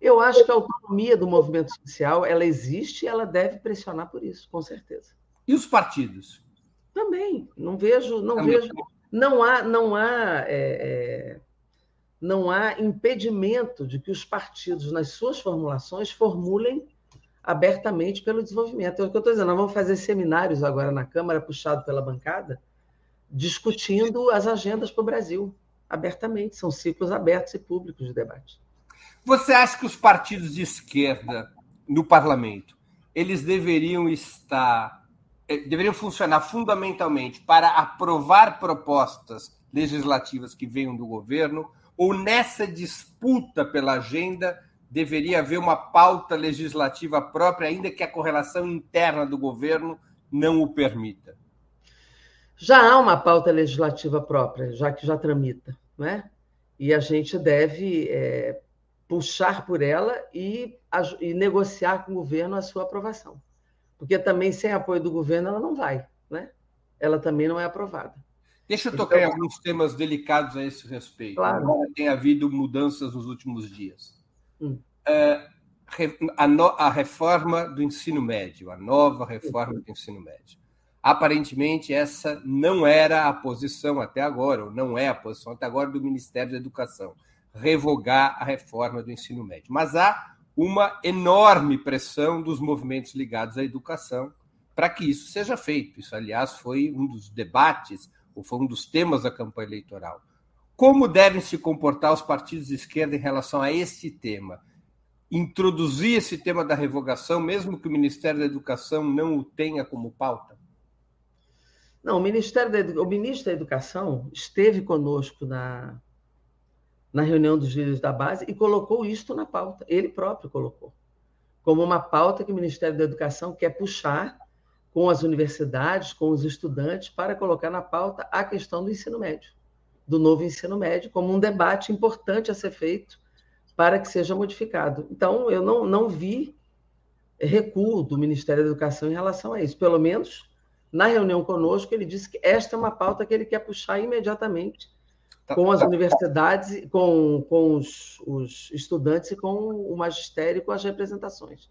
[SPEAKER 2] Eu acho que a autonomia do movimento social ela existe e ela deve pressionar por isso, com certeza.
[SPEAKER 1] E os partidos?
[SPEAKER 2] Também, não vejo, não Também. vejo, não há, não há, é, é, não há impedimento de que os partidos, nas suas formulações, formulem abertamente pelo desenvolvimento. É o que eu estou dizendo, nós vamos fazer seminários agora na Câmara, puxado pela bancada, discutindo as agendas para o Brasil, abertamente. São ciclos abertos e públicos de debate.
[SPEAKER 1] Você acha que os partidos de esquerda no parlamento, eles deveriam estar, eh, deveriam funcionar fundamentalmente para aprovar propostas legislativas que venham do governo, ou nessa disputa pela agenda deveria haver uma pauta legislativa própria, ainda que a correlação interna do governo não o permita?
[SPEAKER 2] Já há uma pauta legislativa própria, já que já tramita, né? E a gente deve é, puxar por ela e, e, negociar com o governo a sua aprovação. Porque também, sem apoio do governo, ela não vai, né? Ela também não é aprovada.
[SPEAKER 1] Deixa eu tocar então, em alguns temas delicados a esse respeito. Claro. Tem havido mudanças nos últimos dias. Hum. É, a, no, a, reforma do ensino médio, a nova reforma do ensino médio. Aparentemente, essa não era a posição até agora, ou não é a posição até agora do Ministério da Educação, revogar a reforma do ensino médio. Mas há uma enorme pressão dos movimentos ligados à educação para que isso seja feito. Isso, aliás, foi um dos debates, ou foi um dos temas da campanha eleitoral. Como devem se comportar os partidos de esquerda em relação a esse tema? Introduzir esse tema da revogação, mesmo que o Ministério da Educação não o tenha como pauta?
[SPEAKER 2] Não, o, Ministério da, o ministro da Educação esteve conosco na, na reunião dos líderes da base e colocou isto na pauta. Ele próprio colocou. Como uma pauta que o Ministério da Educação quer puxar com as universidades, com os estudantes, para colocar na pauta a questão do ensino médio do novo ensino médio como um debate importante a ser feito para que seja modificado. Então, eu não, não vi recuo do Ministério da Educação em relação a isso. Pelo menos na reunião conosco, ele disse que esta é uma pauta que ele quer puxar imediatamente tá. com as universidades, com, com os, os estudantes e com o magistério e com as representações.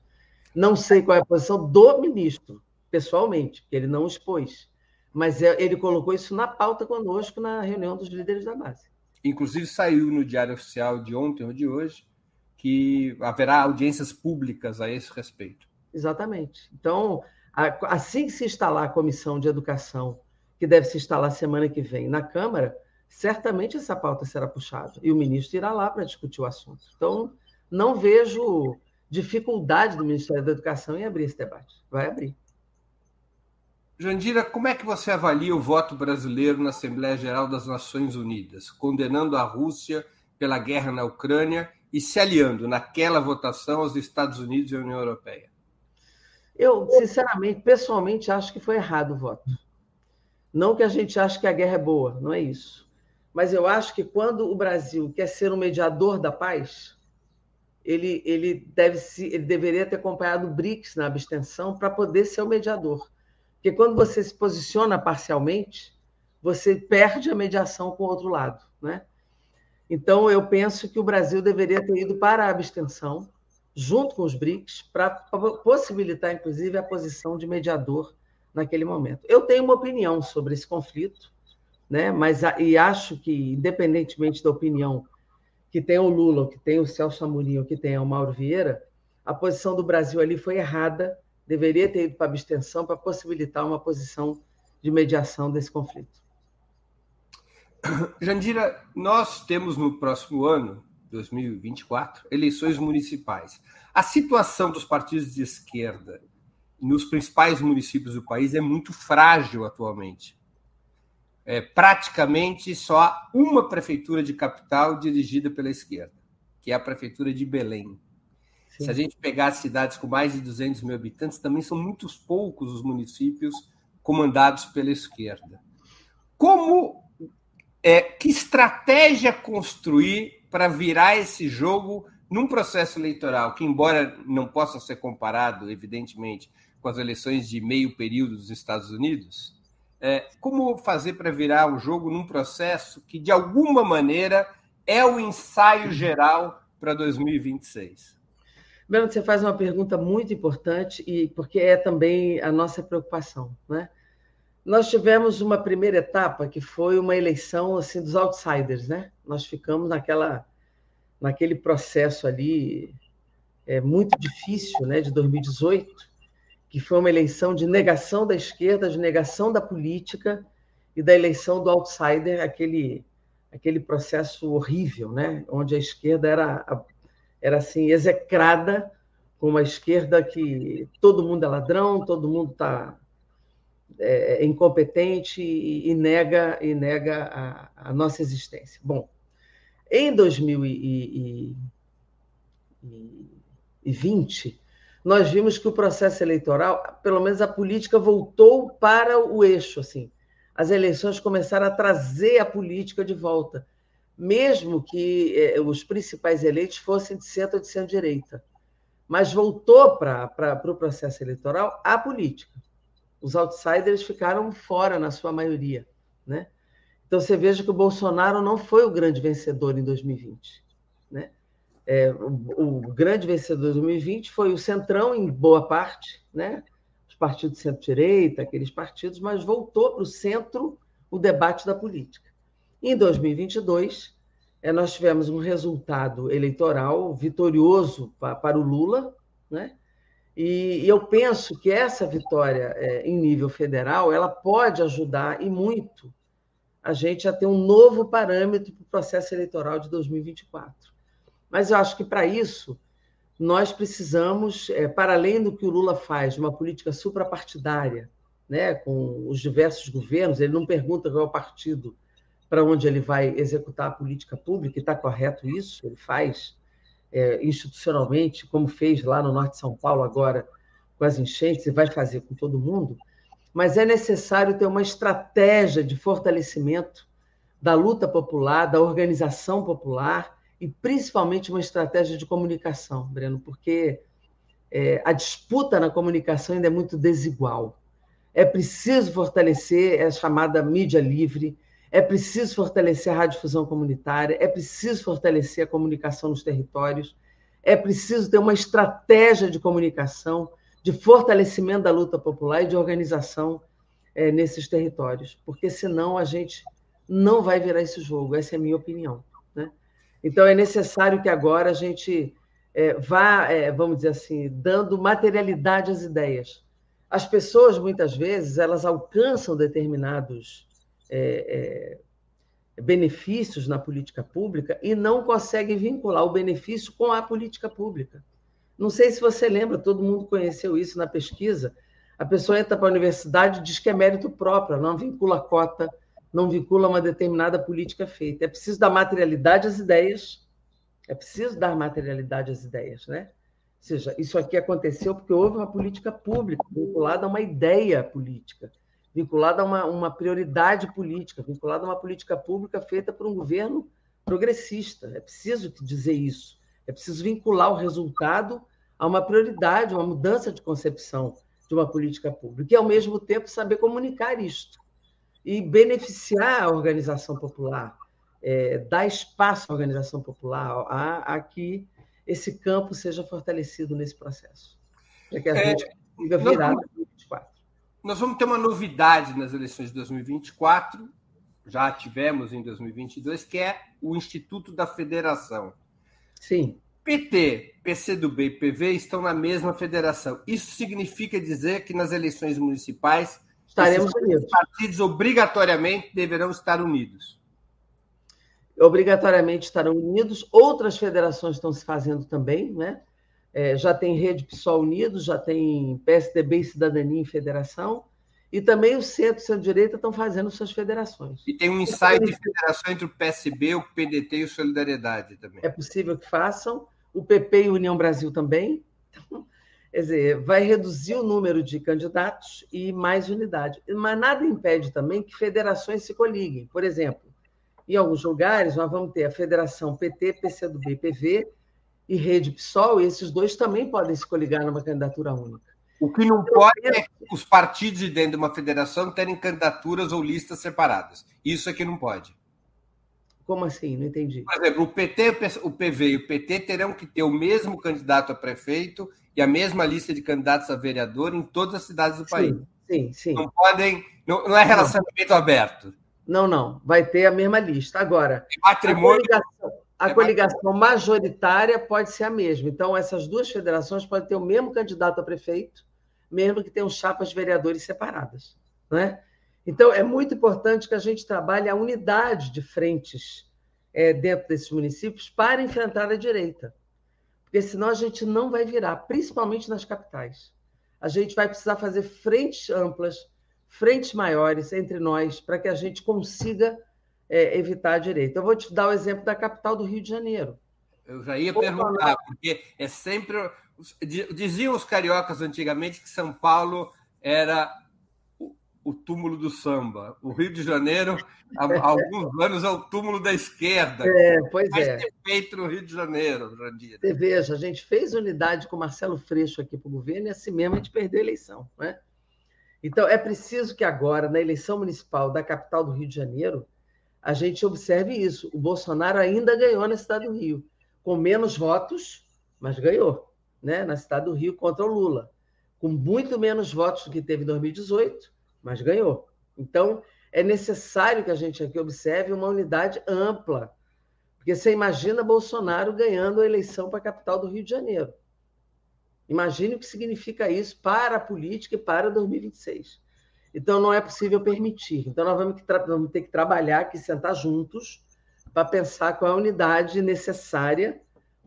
[SPEAKER 2] Não sei qual é a posição do ministro, pessoalmente, porque ele não expôs mas é, ele colocou isso na pauta conosco na reunião dos líderes da base.
[SPEAKER 1] Inclusive saiu no Diário Oficial de ontem ou de hoje que haverá audiências públicas a esse respeito.
[SPEAKER 2] Exatamente. Então, assim que se instalar a comissão de educação, que deve se instalar semana que vem na Câmara, certamente essa pauta será puxada e o ministro irá lá para discutir o assunto. Então, não vejo dificuldade do Ministério da Educação em abrir esse debate. Vai abrir.
[SPEAKER 1] Jandira, como é que você avalia o voto brasileiro na Assembleia Geral das Nações Unidas, condenando a Rússia pela guerra na Ucrânia e se aliando naquela votação aos Estados Unidos e à União Europeia?
[SPEAKER 2] Eu, sinceramente, pessoalmente, acho que foi errado o voto. Não que a gente ache que a guerra é boa, não é isso. Mas eu acho que quando o Brasil quer ser um mediador da paz, ele, ele, deve se, ele deveria ter acompanhado o BRICS na abstenção para poder ser o mediador. Porque quando você se posiciona parcialmente, você perde a mediação com o outro lado. Né? Então, eu penso que o Brasil deveria ter ido para a abstenção, junto com os BRICS, para possibilitar, inclusive, a posição de mediador naquele momento. Eu tenho uma opinião sobre esse conflito, né? mas e acho que, independentemente da opinião que tem o Lula, que tem o Celso Amorim, que tem o Mauro Vieira, a posição do Brasil ali foi errada deveria ter ido para abstenção para possibilitar uma posição de mediação desse conflito.
[SPEAKER 1] Jandira, nós temos no próximo ano, 2024, eleições municipais. A situação dos partidos de esquerda nos principais municípios do país é muito frágil atualmente. É, praticamente só há uma prefeitura de capital dirigida pela esquerda, que é a prefeitura de Belém. Sim. Se a gente pegar cidades com mais de 200 mil habitantes, também são muitos poucos os municípios comandados pela esquerda. Como é, que estratégia construir para virar esse jogo num processo eleitoral que, embora não possa ser comparado, evidentemente, com as eleições de meio período dos Estados Unidos, é, como fazer para virar o jogo num processo que, de alguma maneira, é o ensaio geral para 2026?
[SPEAKER 2] Bruno, você faz uma pergunta muito importante e porque é também a nossa preocupação, né? Nós tivemos uma primeira etapa que foi uma eleição assim dos outsiders, né? Nós ficamos naquela naquele processo ali é, muito difícil, né, de 2018, que foi uma eleição de negação da esquerda, de negação da política e da eleição do outsider, aquele aquele processo horrível, né, onde a esquerda era era assim execrada com uma esquerda que todo mundo é ladrão, todo mundo está é, incompetente e, e, nega e nega a, a, nossa existência. Bom, em 2020 nós vimos que o processo eleitoral, pelo menos a política voltou para o eixo, assim. As eleições começaram a trazer a política de volta, mesmo que eh, os principais eleitos fossem de centro ou de centro-direita. Mas voltou para o pro processo eleitoral a política. Os outsiders ficaram fora, na sua maioria. Né? Então, você veja que o Bolsonaro não foi o grande vencedor em 2020. Né? É, o, o, grande vencedor de 2020 foi o Centrão, em boa parte, né? os partidos centro-direita, aqueles partidos, mas voltou para o centro o debate da política. Em 2022, é, nós tivemos um resultado eleitoral vitorioso para, o Lula, né? E, eu penso que essa vitória é, em nível federal ela pode ajudar e muito a gente a ter um novo parâmetro para o processo eleitoral de 2024. Mas eu acho que para isso nós precisamos, é, para além do que o Lula faz, de uma política suprapartidária, né, com os diversos governos, ele não pergunta qual é o partido para onde ele vai executar a política pública, e está correto isso, ele faz é, institucionalmente, como fez lá no Norte de São Paulo agora com as enchentes, e vai fazer com todo mundo, mas é necessário ter uma estratégia de fortalecimento da luta popular, da organização popular, e principalmente uma estratégia de comunicação, Breno, porque é, a disputa na comunicação ainda é muito desigual. É preciso fortalecer a chamada mídia livre, é preciso fortalecer a radiodifusão comunitária, é preciso fortalecer a comunicação nos territórios, é preciso ter uma estratégia de comunicação, de fortalecimento da luta popular e de organização é, nesses territórios, porque senão a gente não vai virar esse jogo, essa é a minha opinião. Então, é necessário que agora a gente é, vá, é, vamos dizer assim, dando materialidade às ideias. As pessoas, muitas vezes, elas alcançam determinados é, é, benefícios na política pública e não conseguem vincular o benefício com a política pública. Não sei se você lembra, todo mundo conheceu isso na pesquisa. A pessoa entra para a universidade e diz que é mérito próprio, não vincula cota, não vincula uma determinada política feita. É preciso dar materialidade às ideias, é preciso dar materialidade às ideias, né? Ou seja, isso aqui aconteceu porque houve uma política pública vinculada a uma ideia política, vinculada a uma, uma prioridade política, vinculada a uma política pública feita por um governo progressista. É preciso dizer isso. É preciso vincular o resultado a uma prioridade, uma mudança de concepção de uma política pública, e, ao mesmo tempo, saber comunicar isto e beneficiar a organização popular, é, dar espaço à organização popular, a, a, que esse campo seja fortalecido nesse processo, para que a é, gente consiga virar em 2024.
[SPEAKER 1] Nós vamos ter uma novidade nas eleições de 2024, já tivemos em 2022, que é o Instituto da Federação.
[SPEAKER 2] Sim.
[SPEAKER 1] PT, PCdoB e PV estão na mesma federação. Isso significa dizer que nas eleições municipais
[SPEAKER 2] Estaremos
[SPEAKER 1] unidos. partidos obrigatoriamente deverão estar unidos.
[SPEAKER 2] Obrigatoriamente estarão unidos. Outras federações estão se fazendo também, né? É, já tem Rede PSOL Unidos, já tem PSDB e Cidadania em Federação, e também o centro e centro-direita estão fazendo suas federações.
[SPEAKER 1] E tem um ensaio de federação entre o PSB, o PDT e o Solidariedade também.
[SPEAKER 2] É possível que façam. O PP e o União Brasil também. Então, Quer dizer, vai reduzir o número de candidatos e mais unidade. Mas nada impede também que federações se coliguem. Por exemplo, em alguns lugares nós vamos ter a federação PT, PCdoB, PV e Rede PSOL, e esses dois também podem se coligar numa candidatura única.
[SPEAKER 1] O que não pode é os partidos de dentro de uma federação terem candidaturas ou listas separadas. Isso é que não pode.
[SPEAKER 2] Como assim? Não entendi.
[SPEAKER 1] Por exemplo, o PT, o PV e o PT terão que ter o mesmo candidato a prefeito e a mesma lista de candidatos a vereador em todas as cidades do país.
[SPEAKER 2] Sim, sim.
[SPEAKER 1] Não podem. Não, não é relacionamento não. aberto.
[SPEAKER 2] Não, não. Vai ter a mesma lista. Agora,
[SPEAKER 1] patrimônio...
[SPEAKER 2] a, coligação, a é coligação majoritária pode ser a mesma. Então, essas duas federações podem ter o mesmo candidato a prefeito, mesmo que tenham chapas vereadores separadas. Né? Então, é muito importante que a gente trabalhe a unidade de frentes é, dentro desses municípios para enfrentar a direita. Porque senão a gente não vai virar, principalmente nas capitais. A gente vai precisar fazer frentes amplas, frentes maiores entre nós, para que a gente consiga é, evitar a direita. Eu vou te dar o exemplo da capital do Rio de Janeiro.
[SPEAKER 1] Eu já ia perguntar, porque é sempre. Diziam os cariocas antigamente que São Paulo era o túmulo do samba. O Rio de Janeiro, há alguns [laughs] anos, é o túmulo da esquerda.
[SPEAKER 2] É, pois Mas é.
[SPEAKER 1] feito no Rio de Janeiro, Jandir.
[SPEAKER 2] Você veja, a gente fez unidade com Marcelo Freixo aqui para o governo e assim mesmo a gente perdeu a eleição. Né? Então, é preciso que agora, na eleição municipal da capital do Rio de Janeiro, a gente observe isso. O Bolsonaro ainda ganhou na cidade do Rio, com menos votos, mas ganhou, né? na cidade do Rio contra o Lula. Com muito menos votos do que teve em 2018, mas ganhou. Então, é necessário que a gente aqui observe uma unidade ampla, porque você imagina Bolsonaro ganhando a eleição para a capital do Rio de Janeiro. Imagine o que significa isso para a política e para 2026. Então, não é possível permitir. Então, nós vamos, vamos ter que trabalhar aqui, sentar juntos, para pensar qual é a unidade necessária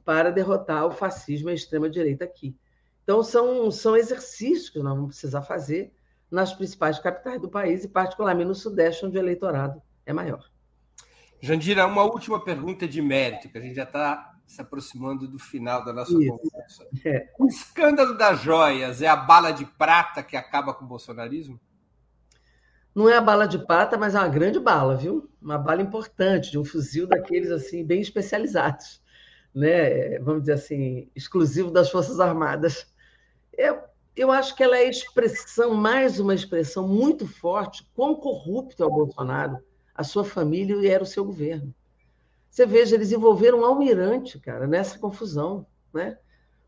[SPEAKER 2] para derrotar o fascismo e a extrema-direita aqui. Então, são, são exercícios que nós vamos precisar fazer nas principais capitais do país e, particularmente, no Sudeste, onde o eleitorado é maior.
[SPEAKER 1] Jandira, uma última pergunta de mérito, que a gente já está se aproximando do final da nossa Isso. conversa. É. O escândalo das joias é a bala de prata que acaba com o bolsonarismo?
[SPEAKER 2] Não é a bala de prata, mas é uma grande bala, viu? Uma bala importante, de um fuzil daqueles assim bem especializados, né? Vamos dizer assim, exclusivo das Forças Armadas. É, eu acho que ela é expressão, mais uma expressão muito forte, quão corrupto é o Bolsonaro, a sua família e era o seu governo. Você veja, eles envolveram um almirante, cara, nessa confusão, né?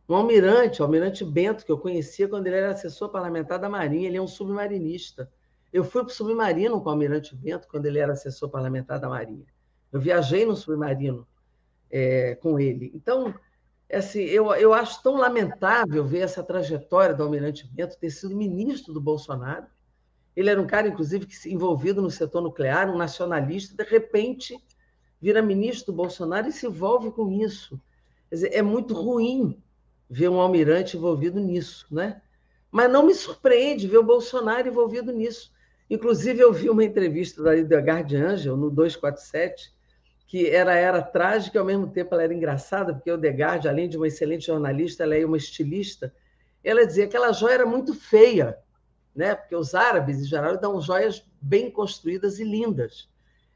[SPEAKER 2] Um almirante, o almirante Bento, que eu conhecia quando ele era assessor parlamentar da Marinha, ele é um submarinista. Eu fui para o submarino com o almirante Bento quando ele era assessor parlamentar da Marinha. Eu viajei no submarino é, com ele. Então, é assim, eu, eu acho tão lamentável ver essa trajetória do Almirante Bento ter sido ministro do Bolsonaro. Ele era um cara, inclusive, que se envolvido no setor nuclear, um nacionalista, de repente vira ministro do Bolsonaro e se envolve com isso. Quer dizer, é muito ruim ver um almirante envolvido nisso, né? Mas não me surpreende ver o Bolsonaro envolvido nisso. Inclusive, eu vi uma entrevista da Edgar de Angel, no 247, que era, era trágica e ao mesmo tempo ela era engraçada, porque o Degard, além de uma excelente jornalista, ela é uma estilista. Ela dizia que aquela joia era muito feia, né? porque os árabes, em geral, dão joias bem construídas e lindas.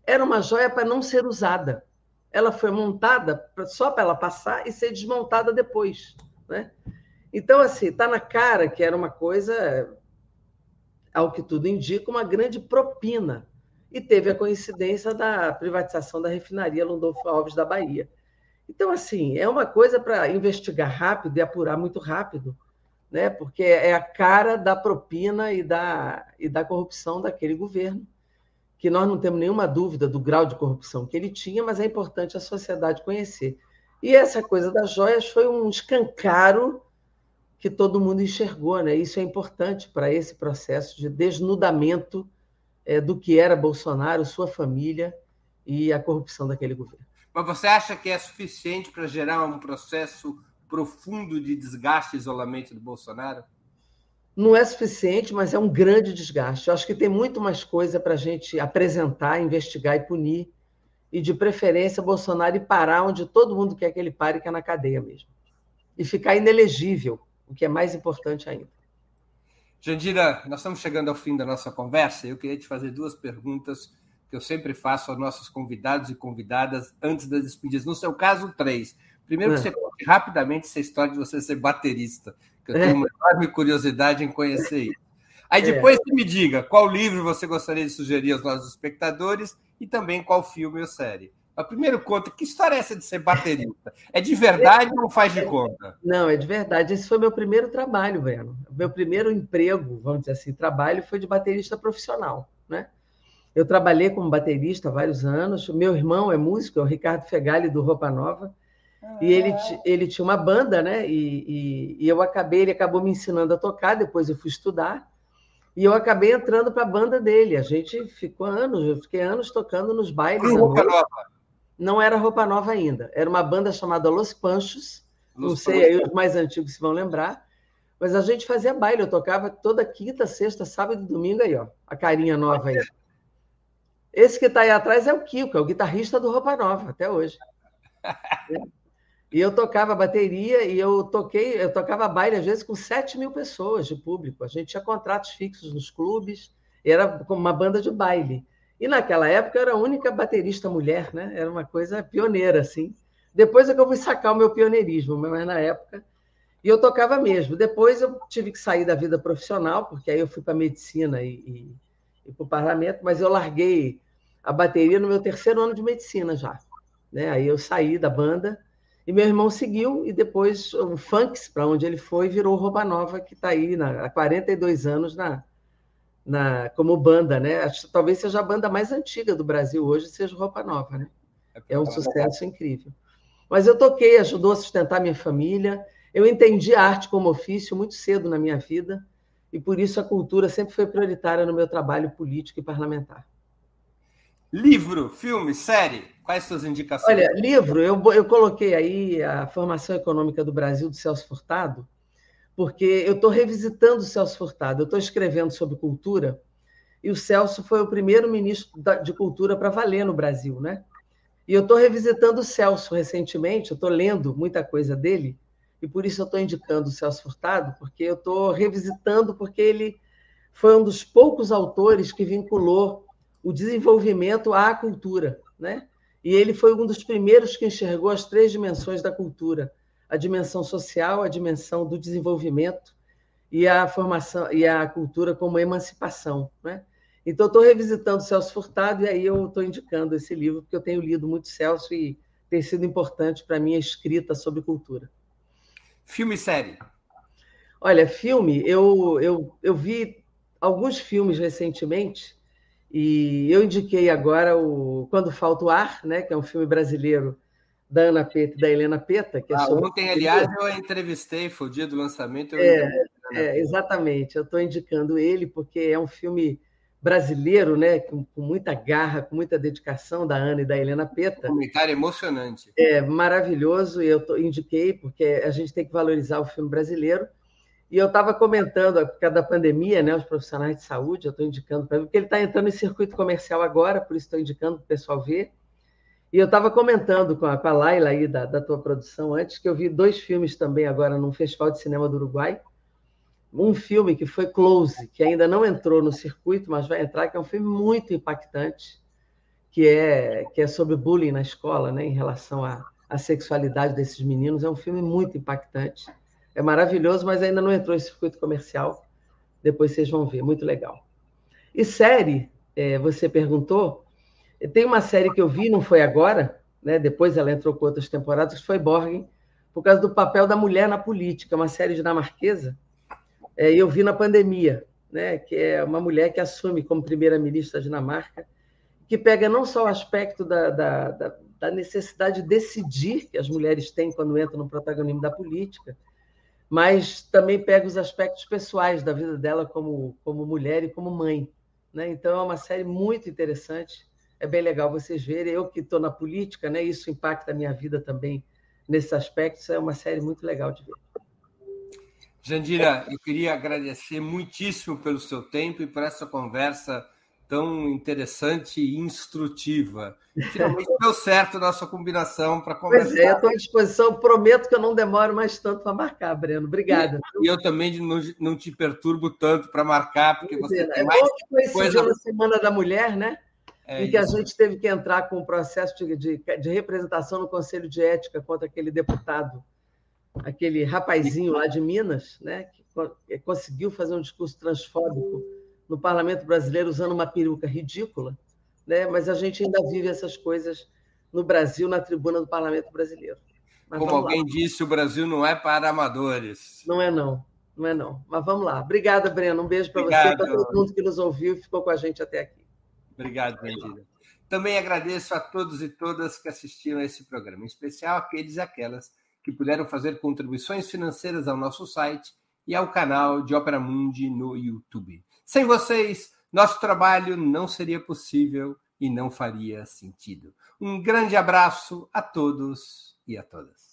[SPEAKER 2] Era uma joia para não ser usada. Ela foi montada só para ela passar e ser desmontada depois. Né? Então, assim, está na cara que era uma coisa, ao que tudo indica, uma grande propina e teve a coincidência da privatização da refinaria Lundolfo Alves da Bahia. Então, assim, é uma coisa para investigar rápido e apurar muito rápido, né? porque é a cara da propina e da, e da corrupção daquele governo, que nós não temos nenhuma dúvida do grau de corrupção que ele tinha, mas é importante a sociedade conhecer. E essa coisa das joias foi um escancaro que todo mundo enxergou, né? Isso é importante para esse processo de desnudamento é, do que era Bolsonaro, sua família e a corrupção daquele governo.
[SPEAKER 1] Mas você acha que é suficiente para gerar um processo profundo de desgaste e isolamento do Bolsonaro?
[SPEAKER 2] Não é suficiente, mas é um grande desgaste. Eu acho que tem muito mais coisa para a gente apresentar, investigar e punir. E, de preferência, Bolsonaro e parar onde todo mundo quer que ele pare, que é na cadeia mesmo. E ficar inelegível, o que é mais importante ainda.
[SPEAKER 1] Jandira, nós estamos chegando ao fim da nossa conversa. Eu queria te fazer duas perguntas que eu sempre faço aos nossos convidados e convidadas antes das despedidas. No seu caso, três. Primeiro, que é. você conte rapidamente essa história de você ser baterista, que eu tenho uma enorme curiosidade em conhecer isso. Aí é. depois você me diga qual livro você gostaria de sugerir aos nossos espectadores e também qual filme ou série. A primeiro conta, que história é essa de ser baterista? É de verdade ou faz de conta?
[SPEAKER 2] Não, é de verdade. Esse foi meu primeiro trabalho, Breno. Meu primeiro emprego, vamos dizer assim, trabalho foi de baterista profissional, né? Eu trabalhei como baterista há vários anos. Meu irmão é músico, é o Ricardo Fegali, do Roupa Nova. E ele, ele tinha uma banda, né? E, e, e, eu acabei, ele acabou me ensinando a tocar, depois eu fui estudar. E eu acabei entrando para a banda dele. A gente ficou anos, eu fiquei anos tocando nos bailes.
[SPEAKER 1] Roupa Nova.
[SPEAKER 2] Não era Roupa Nova ainda. Era uma banda chamada Los Panchos. Los não sei, aí os mais antigos se vão lembrar. Mas a gente fazia baile, eu tocava toda quinta, sexta, sábado e domingo aí, ó. A carinha nova aí. Esse que está aí atrás é o Kiko, é o guitarrista do Roupa Nova, até hoje. E eu tocava bateria e eu toquei, eu tocava baile às vezes com 7 mil pessoas de público. A gente tinha contratos fixos nos clubes, era como uma banda de baile. E naquela época eu era a única baterista mulher, né? Era uma coisa pioneira, assim. Depois é que eu fui sacar o meu pioneirismo, mas na época. E eu tocava mesmo. Depois eu tive que sair da vida profissional, porque aí eu fui para medicina e, e, e para o parlamento, mas eu larguei a bateria no meu terceiro ano de medicina já. Né? Aí eu saí da banda e meu irmão seguiu, e depois o Funks, para onde ele foi, virou Roupa Nova, que está aí na, há 42 anos na, na, como banda, né? Acho, talvez seja a banda mais antiga do Brasil hoje, seja Roupa Nova, né? É um sucesso incrível. Mas eu toquei, ajudou a sustentar minha família. Eu entendi a arte como ofício muito cedo na minha vida, e por isso a cultura sempre foi prioritária no meu trabalho político e parlamentar.
[SPEAKER 1] Livro, filme, série, quais suas indicações?
[SPEAKER 2] Olha, livro, eu, eu coloquei aí a Formação Econômica do Brasil, do Celso Furtado, porque eu estou revisitando o Celso Furtado, eu estou escrevendo sobre cultura, e o Celso foi o primeiro ministro de cultura para valer no Brasil, né? E eu estou revisitando o Celso recentemente, eu estou lendo muita coisa dele, e por isso eu estou indicando o Celso Furtado, porque eu estou revisitando, porque ele foi um dos poucos autores que vinculou o desenvolvimento à cultura, né? E ele foi um dos primeiros que enxergou as três dimensões da cultura: a dimensão social, a dimensão do desenvolvimento e a formação e a cultura como emancipação, né? Então estou revisitando Celso Furtado e aí eu estou indicando esse livro porque eu tenho lido muito Celso e tem sido importante para a minha escrita sobre cultura.
[SPEAKER 1] Filme e série.
[SPEAKER 2] Olha, filme, eu, eu, eu vi alguns filmes recentemente e eu indiquei agora o Quando Falta o Ar, né, que é um filme brasileiro da Ana Peta e da Helena Peta. Que
[SPEAKER 1] é
[SPEAKER 2] ah,
[SPEAKER 1] sobre... Ontem, aliás, eu a entrevistei, foi o dia do lançamento.
[SPEAKER 2] É, é, exatamente, eu estou indicando ele porque é um filme brasileiro, né, com, com, muita garra, com muita dedicação da Ana e da Helena Peta.
[SPEAKER 1] Um comentário emocionante.
[SPEAKER 2] É maravilhoso, e eu tô, indiquei, porque a gente tem que valorizar o filme brasileiro. E eu estava comentando, por causa da pandemia, né, os profissionais de saúde, eu estou indicando para ele, porque ele está entrando em circuito comercial agora, por isso estou indicando para o pessoal ver. E eu estava comentando com a, com a Laila aí da, da tua produção antes, que eu vi dois filmes também agora no Festival de Cinema do Uruguai. Um filme que foi Close, que ainda não entrou no circuito, mas vai entrar, que é um filme muito impactante, que é, que é sobre bullying na escola, né, em relação à, à sexualidade desses meninos. É um filme muito impactante é maravilhoso, mas ainda não entrou em circuito comercial. Depois vocês vão ver, muito legal. E série, é, você perguntou, tem uma série que eu vi, não foi agora, né? depois ela entrou com outras temporadas, que foi Borgen, por causa do papel da mulher na política, uma série dinamarquesa. É, eu vi na pandemia, né? que é uma mulher que assume como primeira-ministra da Dinamarca, que pega não só o aspecto da, da, da, da necessidade de decidir que as mulheres têm quando entram no protagonismo da política, mas também pega os aspectos pessoais da vida dela como, como mulher e como mãe. Né? Então, é uma série muito interessante. É bem legal vocês verem. Eu que estou na política, né? isso impacta a minha vida também nesses aspectos. É uma série muito legal de ver.
[SPEAKER 1] Jandira, eu queria agradecer muitíssimo pelo seu tempo e por essa conversa tão interessante e instrutiva. [laughs] Finalmente deu certo a nossa combinação para conversar. Pois
[SPEAKER 2] é, estou à disposição. Prometo que eu não demoro mais tanto para marcar, Breno. Obrigada.
[SPEAKER 1] E eu também não, não te perturbo tanto para marcar, porque você é,
[SPEAKER 2] tem é mais bom coisa... na Semana da Mulher, né? É em que isso. a gente teve que entrar com um processo de, de, de, representação no Conselho de Ética contra aquele deputado, aquele rapazinho lá de Minas, né? que conseguiu fazer um discurso transfóbico no parlamento brasileiro usando uma peruca ridícula, né? mas a gente ainda vive essas coisas no Brasil, na tribuna do parlamento brasileiro.
[SPEAKER 1] Mas Como alguém lá. disse, o Brasil não é para amadores.
[SPEAKER 2] Não é, não. Não é, não. Mas vamos lá. Obrigada, Breno. Um beijo para você e para todo mundo que nos ouviu e ficou com a gente até aqui.
[SPEAKER 1] Obrigado, Vendida. Também agradeço a todos e todas que assistiram a esse programa, em especial aqueles e aquelas que puderam fazer contribuições financeiras ao nosso site e ao canal de Opera Mundi no YouTube. Sem vocês, nosso trabalho não seria possível e não faria sentido. Um grande abraço a todos e a todas.